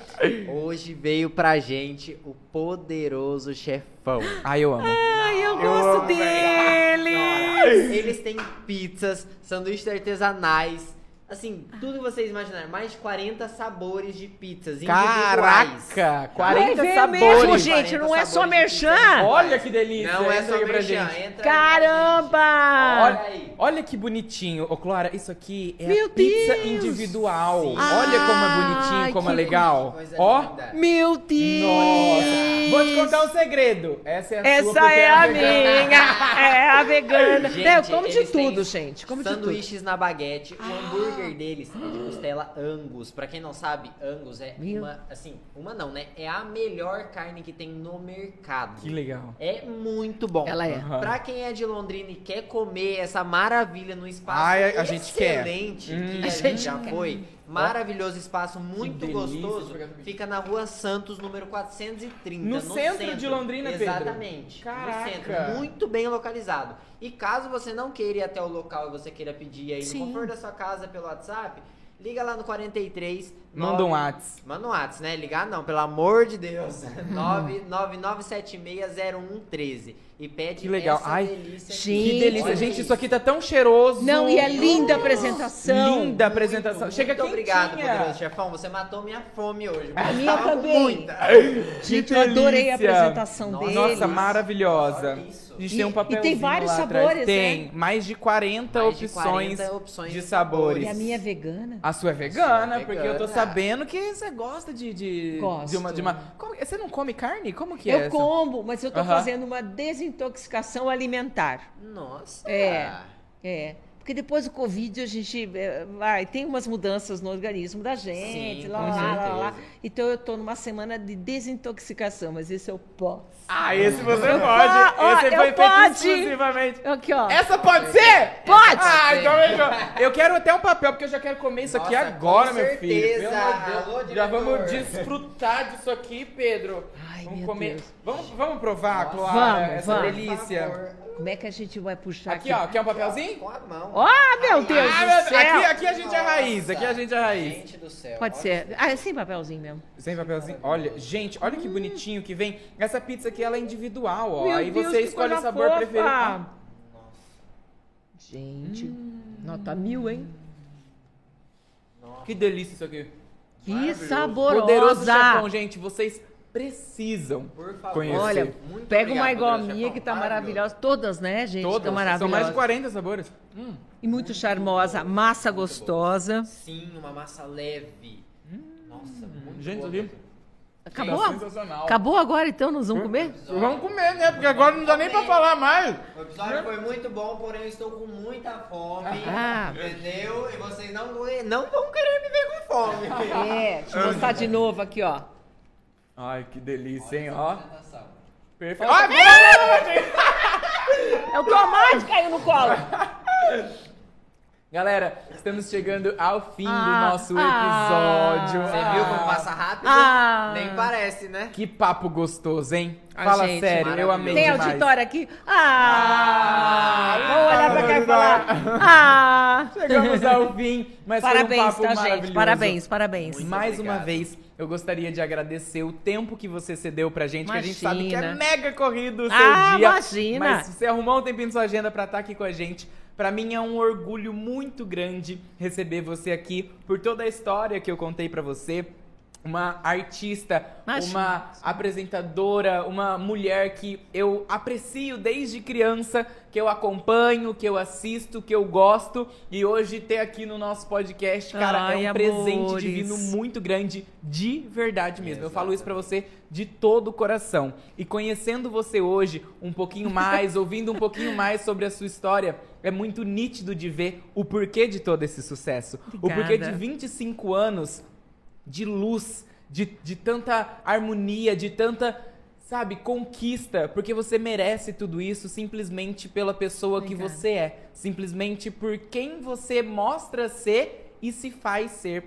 Hoje veio pra gente o poderoso chefão. Ai, eu amo. Ai, eu gosto dele! Eles têm pizzas, sanduíches artesanais. Assim, tudo que vocês imaginarem. Mais de 40 sabores de pizzas individuais. Caraca! Vai 40 ver sabores. mesmo, gente, 40 não é só sabores de pizza merchan. Olha que delícia. Não é só pra merchan, gente. entra aí Caramba! Olha aí. Olha que bonitinho. Ô, Clara, isso aqui é Meu a pizza Deus! individual. Sim. Olha como é Ai, bonitinho, como é que legal. Coisa Ó. linda. Meu Deus! Nossa. Vou te contar um segredo. Essa é a sua Essa porque é a vegana. minha! É a vegana. Gente, Não, eu como de eles têm tudo, gente. Como de tudo. Sanduíches na baguete. O hambúrguer deles é de costela Angus. Pra quem não sabe, Angus é Meu. uma, assim, uma não, né? É a melhor carne que tem no mercado. Que legal. É muito bom. Ela é. Aham. Pra quem é de Londrina e quer comer essa maravilha no espaço Ai, a gente quer. excelente Hum. que A a gente gente já foi, maravilhoso espaço, muito delícia, gostoso, fica na rua Santos, número 430. No centro de Londrina, Pedro? Exatamente. Caraca. No centro, muito bem localizado. E caso você não queira ir até o local e você queira pedir aí Sim. no conforto da sua casa pelo WhatsApp, liga lá no 43 Manda um Whats. Manda um Whats, né? Ligar não, pelo amor de Deus. 999760113. E pede Que legal. essa Ai, delícia. Gente. Que delícia. Olha Gente, isso aqui tá tão cheiroso. Não, e é linda a apresentação. Linda a apresentação. Muito, Chega muito quentinha. obrigado, poderoso chefão. Você matou minha fome hoje. A minha também. muita. Gente, Que eu adorei a apresentação Nossa, deles. Nossa, maravilhosa. Isso. A gente E- tem um e papelzinho tem vários lá atrás. sabores, Tem, né? mais de 40 Mais de opções 40 opções de de sabores. E a minha é vegana. A sua é vegana, sua é porque eu tô vegana. Sabendo que você gosta de. de Gosto. De uma, de uma- como- você não come carne? Como que é? Eu como, mas eu tô Aham. fazendo uma desintoxicação alimentar. Nossa. É. É. Porque depois do Covid a gente é, vai, tem umas mudanças no organismo da gente, Sim, lá, lá, lá, lá. Então eu tô numa semana de desintoxicação, mas esse eu posso. Ah, esse você Eu pode. ó, esse eu foi feito pode. exclusivamente. Aqui, ó. Essa pode ser? Pode! Ah, então fechou. Eu quero até um papel, porque eu já quero comer isso aqui Nossa, agora, com meu filho. certeza. Amor de Deus. Alô, já vamos desfrutar disso aqui, Pedro. Ai, vamos meu comer. Deus. Vamos, vamos provar, Nossa. Clara, Vamos, essa vamos. delícia. Como é que a gente vai puxar Aqui, aqui? ó, quer um papelzinho? Com a mão. Ó, meu Deus Ah, do céu! aqui, aqui a gente é raiz, aqui a gente é raiz. Gente do céu. Pode olha ser. Ah, é sem papelzinho mesmo. Sem papelzinho. Olha, gente, olha que bonitinho que vem. Essa pizza aqui, ela é individual, ó. Meu Aí Deus, você escolhe o sabor fofa. preferido. Ah, Gente, Hum. nota mil, hein? que delícia isso aqui. Que saborosa! Poderoso chefão, gente, vocês precisam Por favor. conhecer. Olha, Muito pega uma igual a minha que tá Maravilhoso. maravilhosa. Todas, né, gente? Todas. Estão São maravilhosas. mais de 40 sabores. Hum. E muito charmosa. Massa gostosa. Sim, uma massa leve. Nossa, muito Gente, boa ali. Acabou? Tá sensacional. Acabou agora, então? Nós vamos comer? Vamos comer, né? Porque agora não dá nem pra falar mais. O episódio foi muito bom, porém eu estou com muita fome. Ah. Entendeu? E vocês não, não vão querer me ver com fome. É, deixa eu mostrar de novo aqui, ó. Ai, que delícia, hein? Ó. Perfeito. Ah! É o tomate caiu no colo. Galera, estamos chegando ao fim Ah, do nosso ah. episódio. Você viu como passa rápido? Ah. Nem parece, né? Que papo gostoso, hein? Ah, Fala gente, sério, eu amei Tem demais. auditório aqui? Ah! Ah, Vou olhar pra cá e falar. Ah! Chegamos ao fim, mas Parabéns, foi um papo tá, maravilhoso. gente? Parabéns, parabéns. Muito Mais obrigado. uma vez, eu gostaria de agradecer o tempo que você cedeu pra gente, que a gente sabe que é Imagina. mega corrido o seu Ah, dia. imagina. Mas você arrumou um tempinho na sua agenda pra estar aqui com a gente. Pra mim é um orgulho muito grande receber você aqui por toda a história que eu contei pra você. Uma artista, Imagina. uma apresentadora, uma mulher que eu aprecio desde criança, que eu acompanho, que eu assisto, que eu gosto. E hoje ter aqui no nosso podcast, cara, Ai, é um presente amores. divino muito grande, de verdade mesmo. Eu falo isso pra você de todo o coração. E conhecendo você hoje um pouquinho mais, ouvindo um pouquinho mais sobre a sua história, é muito nítido de ver o porquê de todo esse sucesso. O porquê de Obrigada. 25 anos de luz, de, de tanta harmonia, de tanta, sabe, conquista, porque você merece tudo isso simplesmente pela pessoa que Obrigada. você é, simplesmente por quem você mostra ser e se faz ser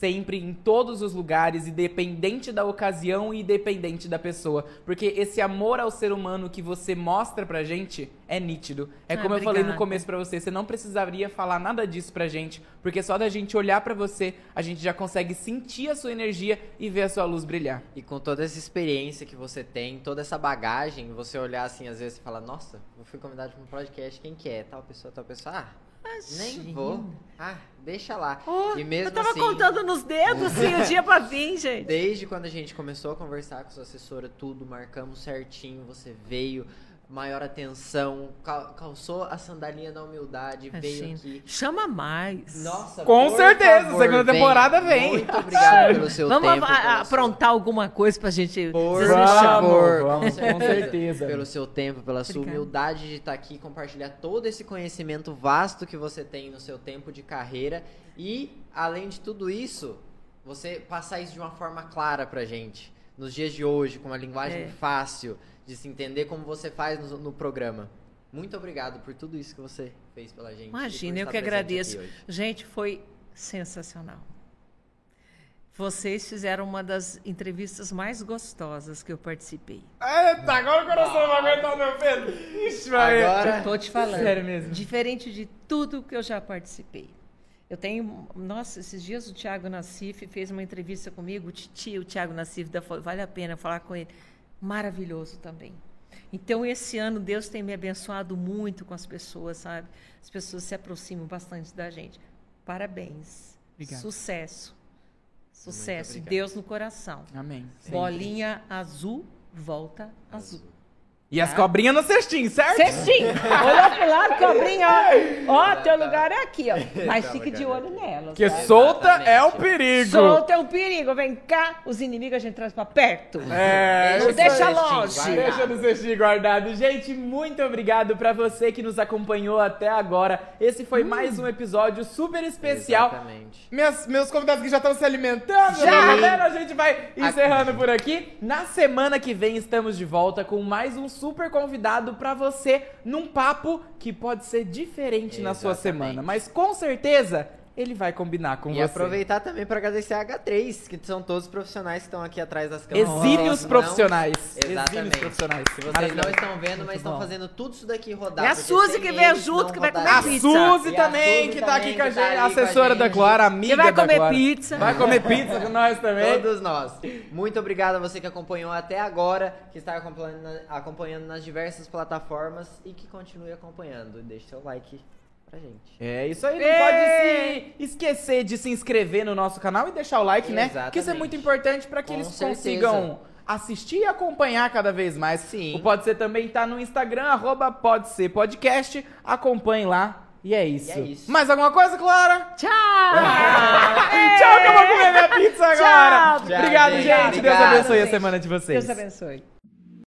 sempre em todos os lugares, independente da ocasião e independente da pessoa, porque esse amor ao ser humano que você mostra pra gente é nítido. É Ah, como eu falei no começo pra você, você não precisaria falar nada disso pra gente, porque só da gente olhar pra você, a gente já consegue sentir a sua energia e ver a sua luz brilhar. E com toda essa experiência que você tem, toda essa bagagem, você olhar assim, às vezes, e falar, nossa, eu fui convidado para um podcast, quem que é? Tal pessoa, tal pessoa. Ah, nem vou. Ah, deixa lá. Oh, e mesmo eu tava assim, contando nos dedos, assim, o dia pra vir, gente. desde quando a gente começou a conversar com sua assessora, tudo, marcamos certinho, você veio, maior atenção, cal- calçou a sandalinha da humildade, veio Imagina. aqui. Chama mais. Nossa, Com por certeza, favor, segunda vem. temporada vem. Muito obrigado pelo seu Vamos tempo. sua- aprontar alguma coisa pra gente. Por favor, vamos, com certeza. Pelo seu tempo, pela sua Obrigada. humildade de estar aqui, compartilhar todo esse conhecimento vasto que você tem no seu tempo de carreira e, além de tudo isso, você passar isso de uma forma clara pra gente. Nos dias de hoje, com uma linguagem É. fácil, de se entender como você faz no, no programa. Muito obrigado por tudo isso que você fez pela gente. Imagina, eu que agradeço. Gente, foi sensacional. Vocês fizeram uma das entrevistas mais gostosas que eu participei. Eita, agora o coração não vai aguentar meu peso. Ixi, vai. Agora, Tô te falando. Sério mesmo. Diferente de tudo que eu já participei. Eu tenho. Nossa, esses dias o Thiago Nassif fez uma entrevista comigo, o Titi, o Thiago Nassif, da vale a pena falar com ele. Maravilhoso também. Então, esse ano, Deus tem me abençoado muito com as pessoas, sabe? As pessoas se aproximam bastante da gente. Parabéns. Obrigado. Sucesso. Sucesso. Deus no coração. Amém. Bolinha azul, volta azul. E as cobrinhas no cestinho, certo? Cestinho! Olhou pro lado, cobrinha, ó. Ó, teu lugar é aqui, ó. Mas fique de olho nelas. Porque tá? solta é o Exatamente. perigo. Solta é um perigo. Vem cá, os inimigos a gente traz pra perto. É, Não deixa longe. Deixa no cestinho guardado. Gente, muito obrigado pra você que nos acompanhou até agora. Esse foi mais um episódio super especial. Exatamente. Meus, meus convidados que já estão se alimentando, Já! vendo? A gente vai encerrando por aqui. Na semana que vem estamos de volta com mais um super convidado pra você num papo que pode ser diferente na sua Exatamente. semana, mas com certeza ele vai combinar com E você. aproveitar também para agradecer a H3, que são todos os profissionais que estão aqui atrás das câmeras. Exímios Não- profissionais. Exímios Exatamente. profissionais. Que vocês não estão vendo, mas estão fazendo tudo isso daqui rodar. E a Suzy que veio junto, que vai comer A pizza. Suzy E a também, Suzy que tá aqui também, com a tá gente, assessora da. Glória, amiga Que vai da comer pizza. Vai comer pizza com nós também. Todos nós. Muito obrigado a você que acompanhou até agora, que está acompanhando, acompanhando nas diversas plataformas e que continue acompanhando. Deixe seu like pra gente. É isso aí, não Ê! pode se esquecer de se inscrever no nosso canal e deixar o like, né? Exatamente. Que isso é muito importante para que Com eles certeza. consigam assistir e acompanhar cada vez mais. Sim. O Pode Ser também tá no Instagram, arroba Pode Ser Podcast. Acompanhe lá. E é isso. é isso. Mais alguma coisa, Clara? Tchau! Tchau, que eu vou comer minha pizza agora. Tchau. Obrigado, gente. gente. Deus Obrigado, abençoe a semana de vocês. Deus abençoe.